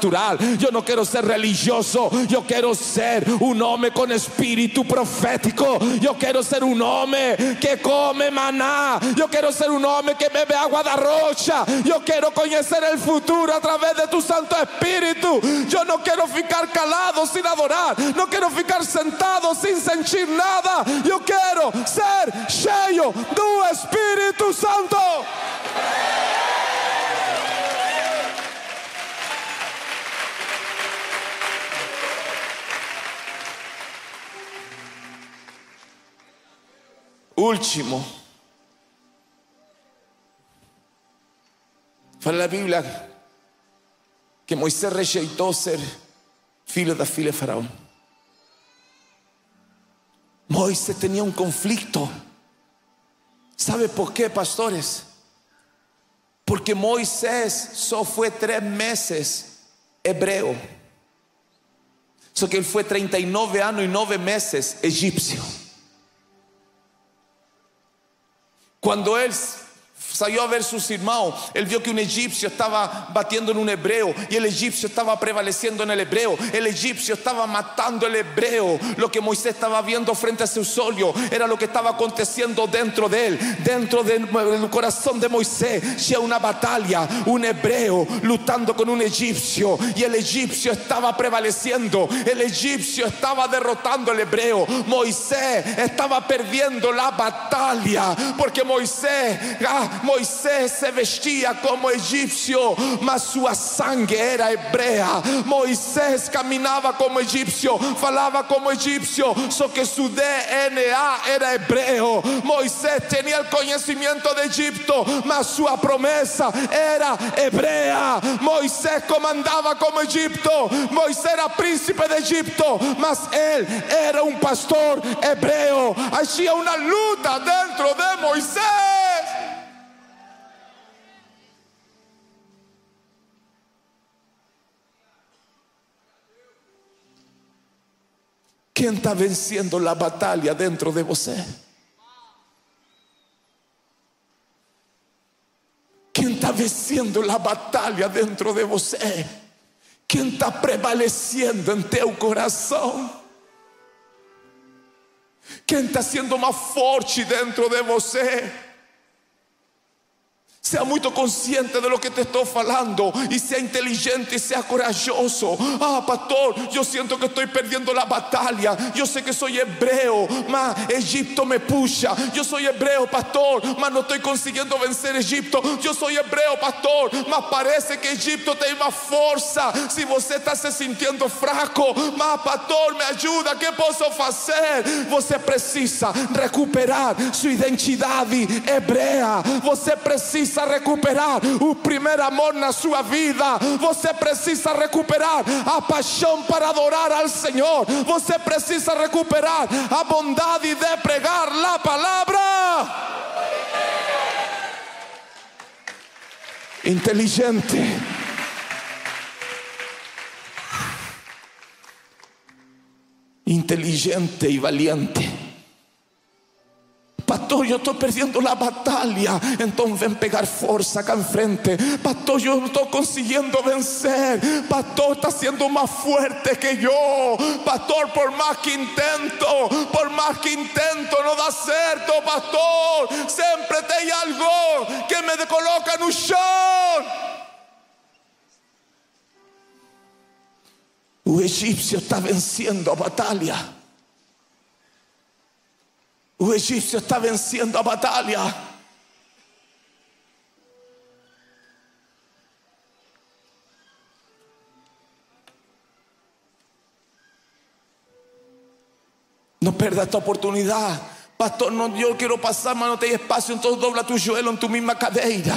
yo no quiero ser religioso, yo quiero ser un hombre con espíritu profético. Yo quiero ser un hombre que come maná. Yo quiero ser un hombre que bebe agua de rocha. Yo quiero conocer el futuro a través de tu Santo Espíritu. Yo no quiero ficar calado sin adorar. No quiero ficar sentado sin sentir nada. Yo quiero ser cheio do Espíritu Santo. Último. Fala la Biblia que Moisés rejeitou ser filho da filha de Faraón. Moisés tenía un conflicto. ¿Sabe por qué, pastores? Porque Moisés só fue tres meses hebreo. Só que él fue 39 años y 9 meses egipcio. Quando eles salió a ver sus hermanos, él vio que un egipcio estaba batiendo en un hebreo y el egipcio estaba prevaleciendo en el hebreo. El egipcio estaba matando el hebreo. Lo que Moisés estaba viendo frente a su solio era lo que estaba aconteciendo dentro de él, dentro del corazón de Moisés. Ya una batalla, un hebreo luchando con un egipcio y el egipcio estaba prevaleciendo. El egipcio estaba derrotando al hebreo. Moisés estaba perdiendo la batalla porque Moisés ah, Moisés se vestia como egípcio, mas sua sangue era hebrea. Moisés caminhava como egípcio, falava como egípcio, só que su DNA era hebreo. Moisés tinha o conhecimento de Egipto, mas sua promessa era hebrea. Moisés comandava como Egipto, Moisés era príncipe de Egipto, mas ele era um pastor hebreo. Havia uma luta dentro de Moisés. Quem está vencendo a batalha dentro de você? Quem está vencendo a batalha dentro de você? Quem está prevalecendo em teu coração? Quem está sendo mais forte dentro de você? Sea muito consciente de lo que te estoy falando y sea inteligente y sea corajoso. Ah, pastor, yo siento que estoy perdiendo la batalla. Yo sé que soy hebreo, mas Egipto me puxa. Yo soy hebreo, pastor, mas no estoy consiguiendo vencer Egipto. Yo soy hebreo, pastor, mas parece que Egipto tem más fuerza. Si você está se sintiendo fraco, mas pastor, me ayuda, ¿qué posso fazer? Você precisa recuperar su identidade hebrea. Você precisa recuperar o primeiro amor na sua vida. Você precisa recuperar a paixão para adorar ao Senhor. Você precisa recuperar a bondade de pregar a palavra. Inteligente. Inteligente e valiente. Pastor, yo estoy perdiendo la batalla. Entonces ven pegar fuerza acá enfrente. Pastor, yo no estoy consiguiendo vencer. Pastor, está siendo más fuerte que yo. Pastor, por más que intento, por más que intento, no da cierto, pastor. Siempre te hay algo que me coloca en un chão. O egipcio está venciendo a batalla. O egipcio está venciendo a batalla. No perda esta oportunidad. Pastor, no, yo quiero pasar, mas no tem espacio, entonces dobla tu joelho en tu misma cadeira.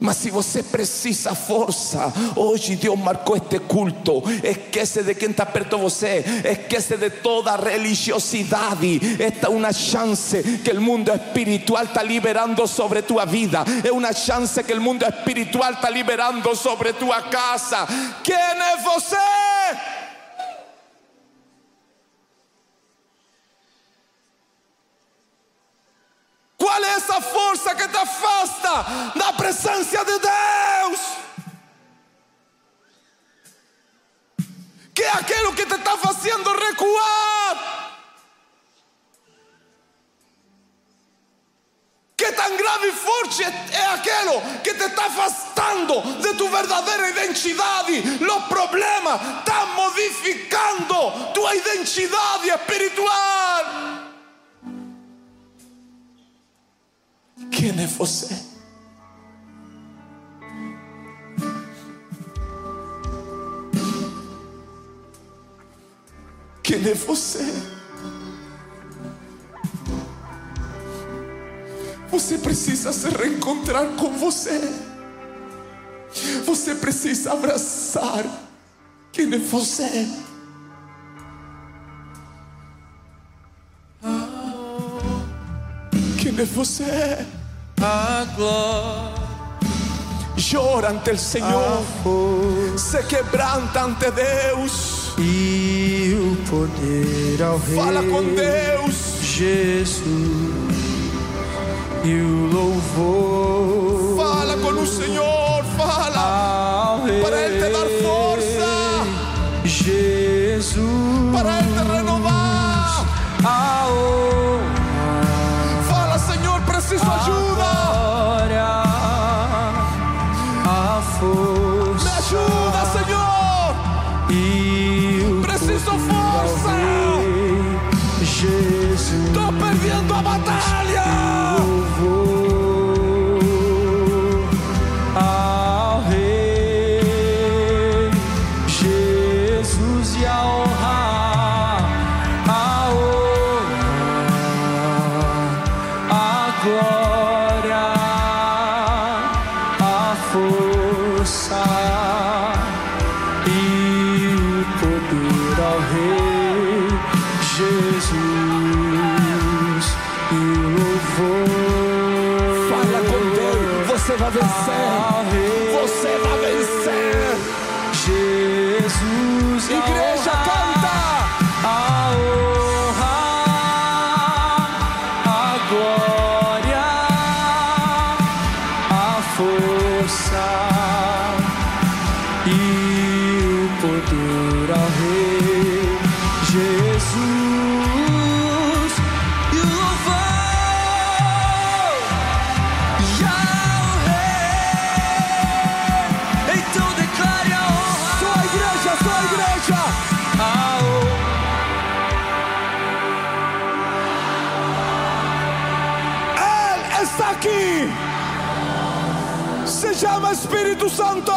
Mas se você precisa força, hoje Deus marcou este culto. Esquece de quem está perto de você, esquece de toda religiosidade. Esta é uma chance que o mundo espiritual está liberando sobre tua vida. É uma chance que o mundo espiritual está liberando sobre tua casa. Quem é você? Qual é essa força que te afasta da presença de Deus? Que é aquilo que te está fazendo recuar? Que tan grave e forte é aquilo que te está afastando de tu verdadeira identidade? Os problemas estão modificando tua identidade espiritual. Quem é você? Quem é você? Você precisa se reencontrar com você. Você precisa abraçar quem é você. É você? a glória, Llora ante o Senhor, se quebranta ante Deus, e o poder ao Rei fala com Deus. Jesus e o louvor. Fala com o Senhor, fala Santo.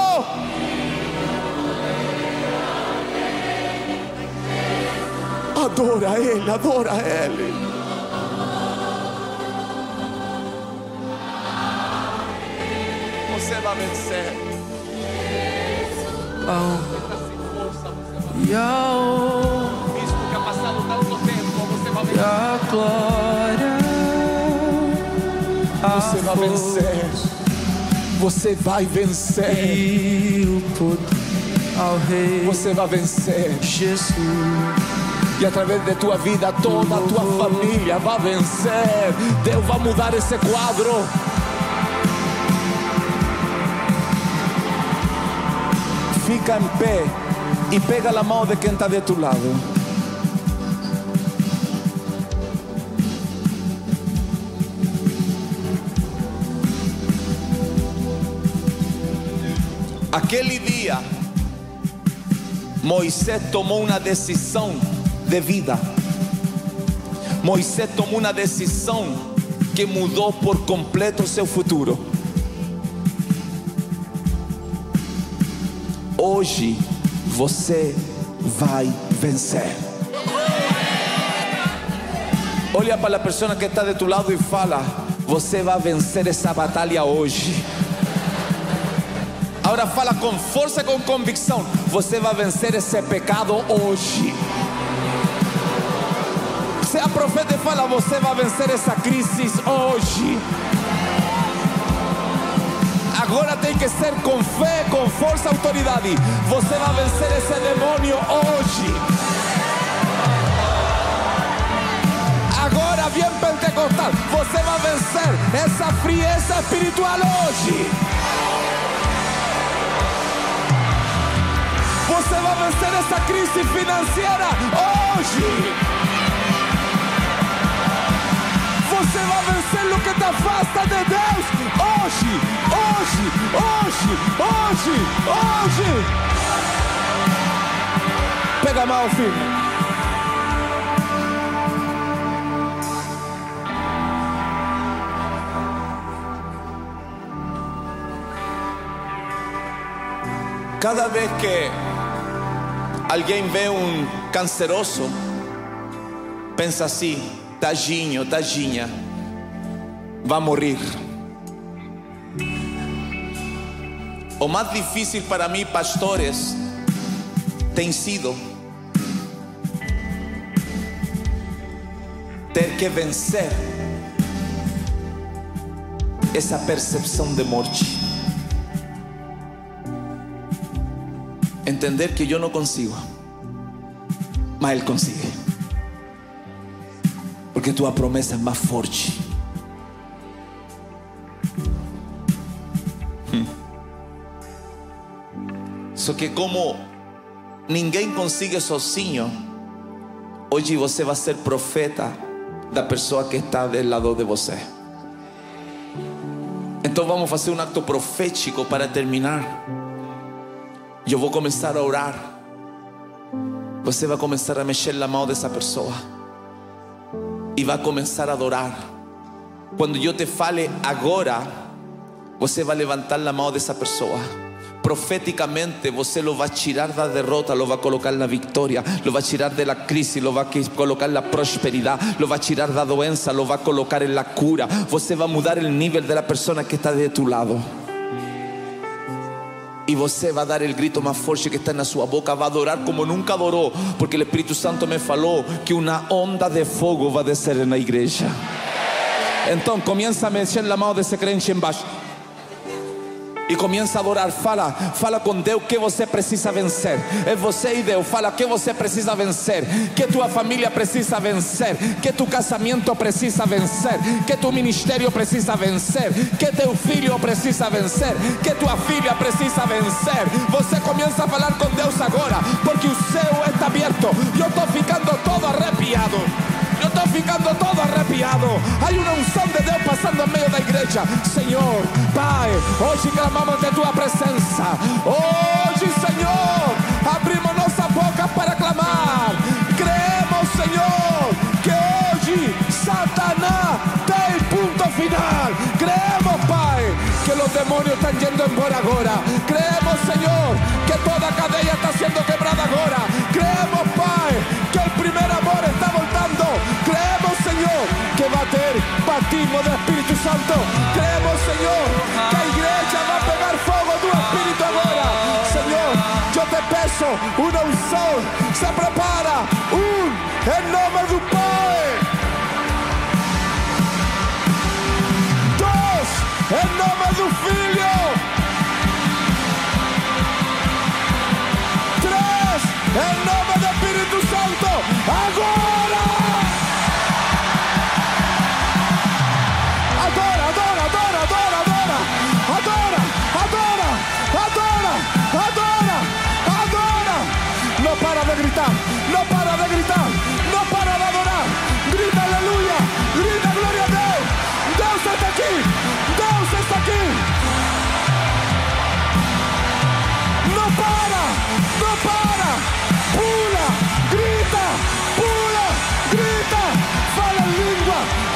Adora Él, adora Él. Você vai vencer. Yahweh, Visto que ha passado tanto tempo, você vai vencer. a glória, Você vai vencer. Você vai vencer. e o poder ao Rei Você vai vencer. Jesus. E através de tua vida, toda a tua família vai vencer. Deus vai mudar esse quadro. Fica em pé e pega a mão de quem está de tu lado. Aquele dia, Moisés tomou uma decisão de vida. Moisés tomou uma decisão que mudou por completo seu futuro. Hoje você vai vencer. Olha para a pessoa que está de tu lado e fala: Você vai vencer essa batalha hoje. Agora fala com força, com convicção. Você vai vencer esse pecado hoje. Se a profeta fala, você vai vencer essa crise hoje. Agora tem que ser com fé, com força, autoridade. Você vai vencer esse demônio hoje. Agora, bien pentecostal, você vai vencer essa frieza espiritual hoje. Vencer essa crise financeira hoje. Você vai vencer o que te afasta de Deus hoje, hoje, hoje, hoje, hoje. Pega mão, filho. Cada vez que alguém vê um canceroso, pensa assim: tadinho, tadinha, vai morrer. O mais difícil para mim, pastores, tem sido ter que vencer essa percepção de morte. Entender que eu não consigo, mas Ele consegue. Porque tua promessa é mais forte. Hum. Só que como ninguém consegue sozinho, hoje você vai ser profeta da pessoa que está do lado de você. Então vamos fazer um acto profético para terminar. Eu vou começar a orar. Você vai começar a mexer na mão dessa pessoa. E vai começar a adorar. Quando eu te fale agora, você vai levantar a mão dessa pessoa. Profeticamente, você lo vai tirar da derrota, lo vai colocar na vitória, lo vai tirar da crise, lo vai colocar na prosperidade, lo vai tirar da doença, lo vai colocar na cura. Você vai mudar o nível da pessoa que está de tu lado. E você vai dar o grito mais forte que está na sua boca, vai adorar como nunca adorou, porque o Espírito Santo me falou que uma onda de fogo vai descer na igreja. Então comienza a mexer na mão desse crente embaixo. E começa a adorar, fala, fala com Deus que você precisa vencer. É você e Deus, fala que você precisa vencer, que tua família precisa vencer, que tu casamento precisa vencer, que tu ministério precisa vencer, que teu filho precisa vencer, que tua filha precisa vencer. Você começa a falar com Deus agora, porque o céu está aberto. Eu estou ficando todo arrepiado. Eu estou ficando todo arrepiado. Há uma unção de Deus passando no meio da igreja. Senhor, Pai, hoje clamamos de tua presença. Hoje, Senhor, abrimos nossa boca para clamar. Creemos, Senhor, que hoje Satanás tem ponto final. Creemos, Pai, que os demônios estão yendo por ahora. Creemos, Señor, que toda cadena está siendo quebrada ahora. Creemos, Santo. Creemos, Señor, que a igreja vai pegar fogo do Espírito agora. Senhor, eu te peço uma unção. Se prepara. Um, em nome do Pai. Dois, em nome do Filho. Três, em nome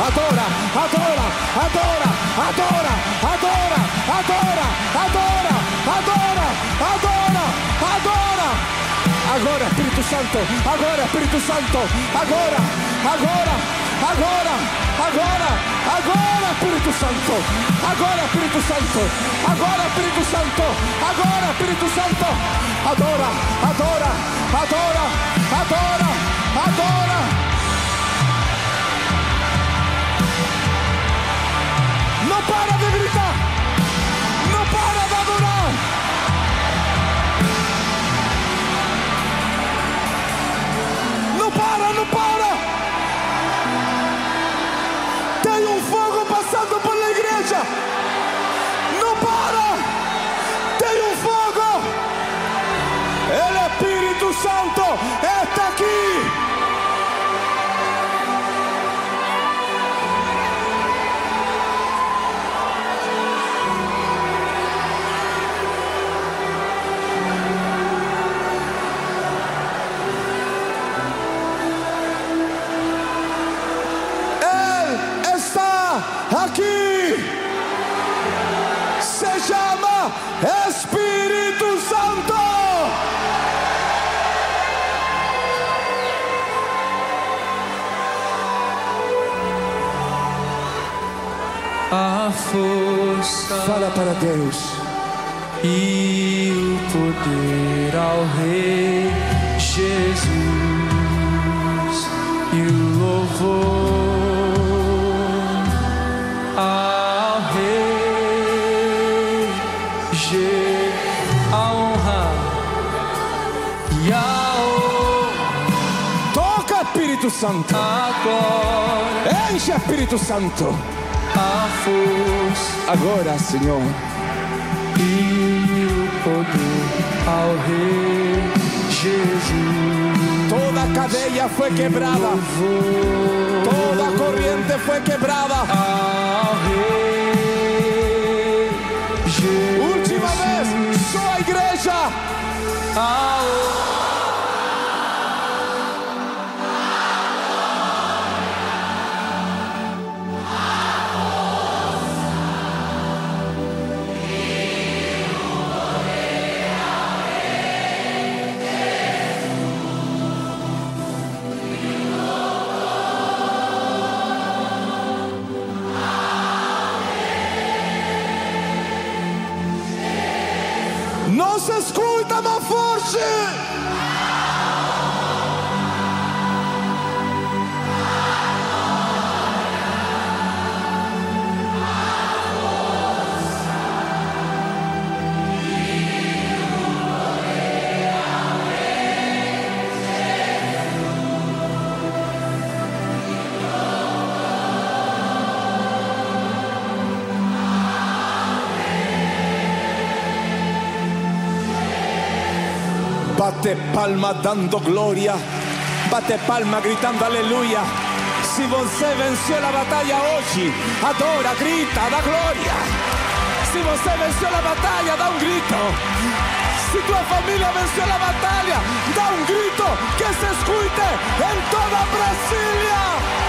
Adora, adora, adora, adora, adora, adora, adora, adora, adora, adora. Agora, Espírito Santo, agora, Espírito Santo, agora, agora, agora, agora, agora, Espírito Santo, agora, Espírito Santo, agora, Espírito Santo, agora, Espírito Santo, adora, adora, adora, adora, adora. Para de gritar, no para de adorar. No para, no para. A força Fala para Deus. e o poder ao Rei Jesus e o louvor ao Rei Je a honra e a Toca Espíritu Santo. agora Enche Espíritu Santo. A Agora, Senhor. e o poder ao Rei Jesus. Toda cadeia foi quebrada. Toda corriente foi quebrada. Ao Rei Jesus. Última vez, só a igreja. Ao Bate palma dando gloria. Bate palma gritando aleluya. Si você venció la batalla hoy, adora, grita, da gloria. Si você venció la batalla, da un grito. Si tu familia venció la batalla, da un grito que se escuche en toda Brasilia.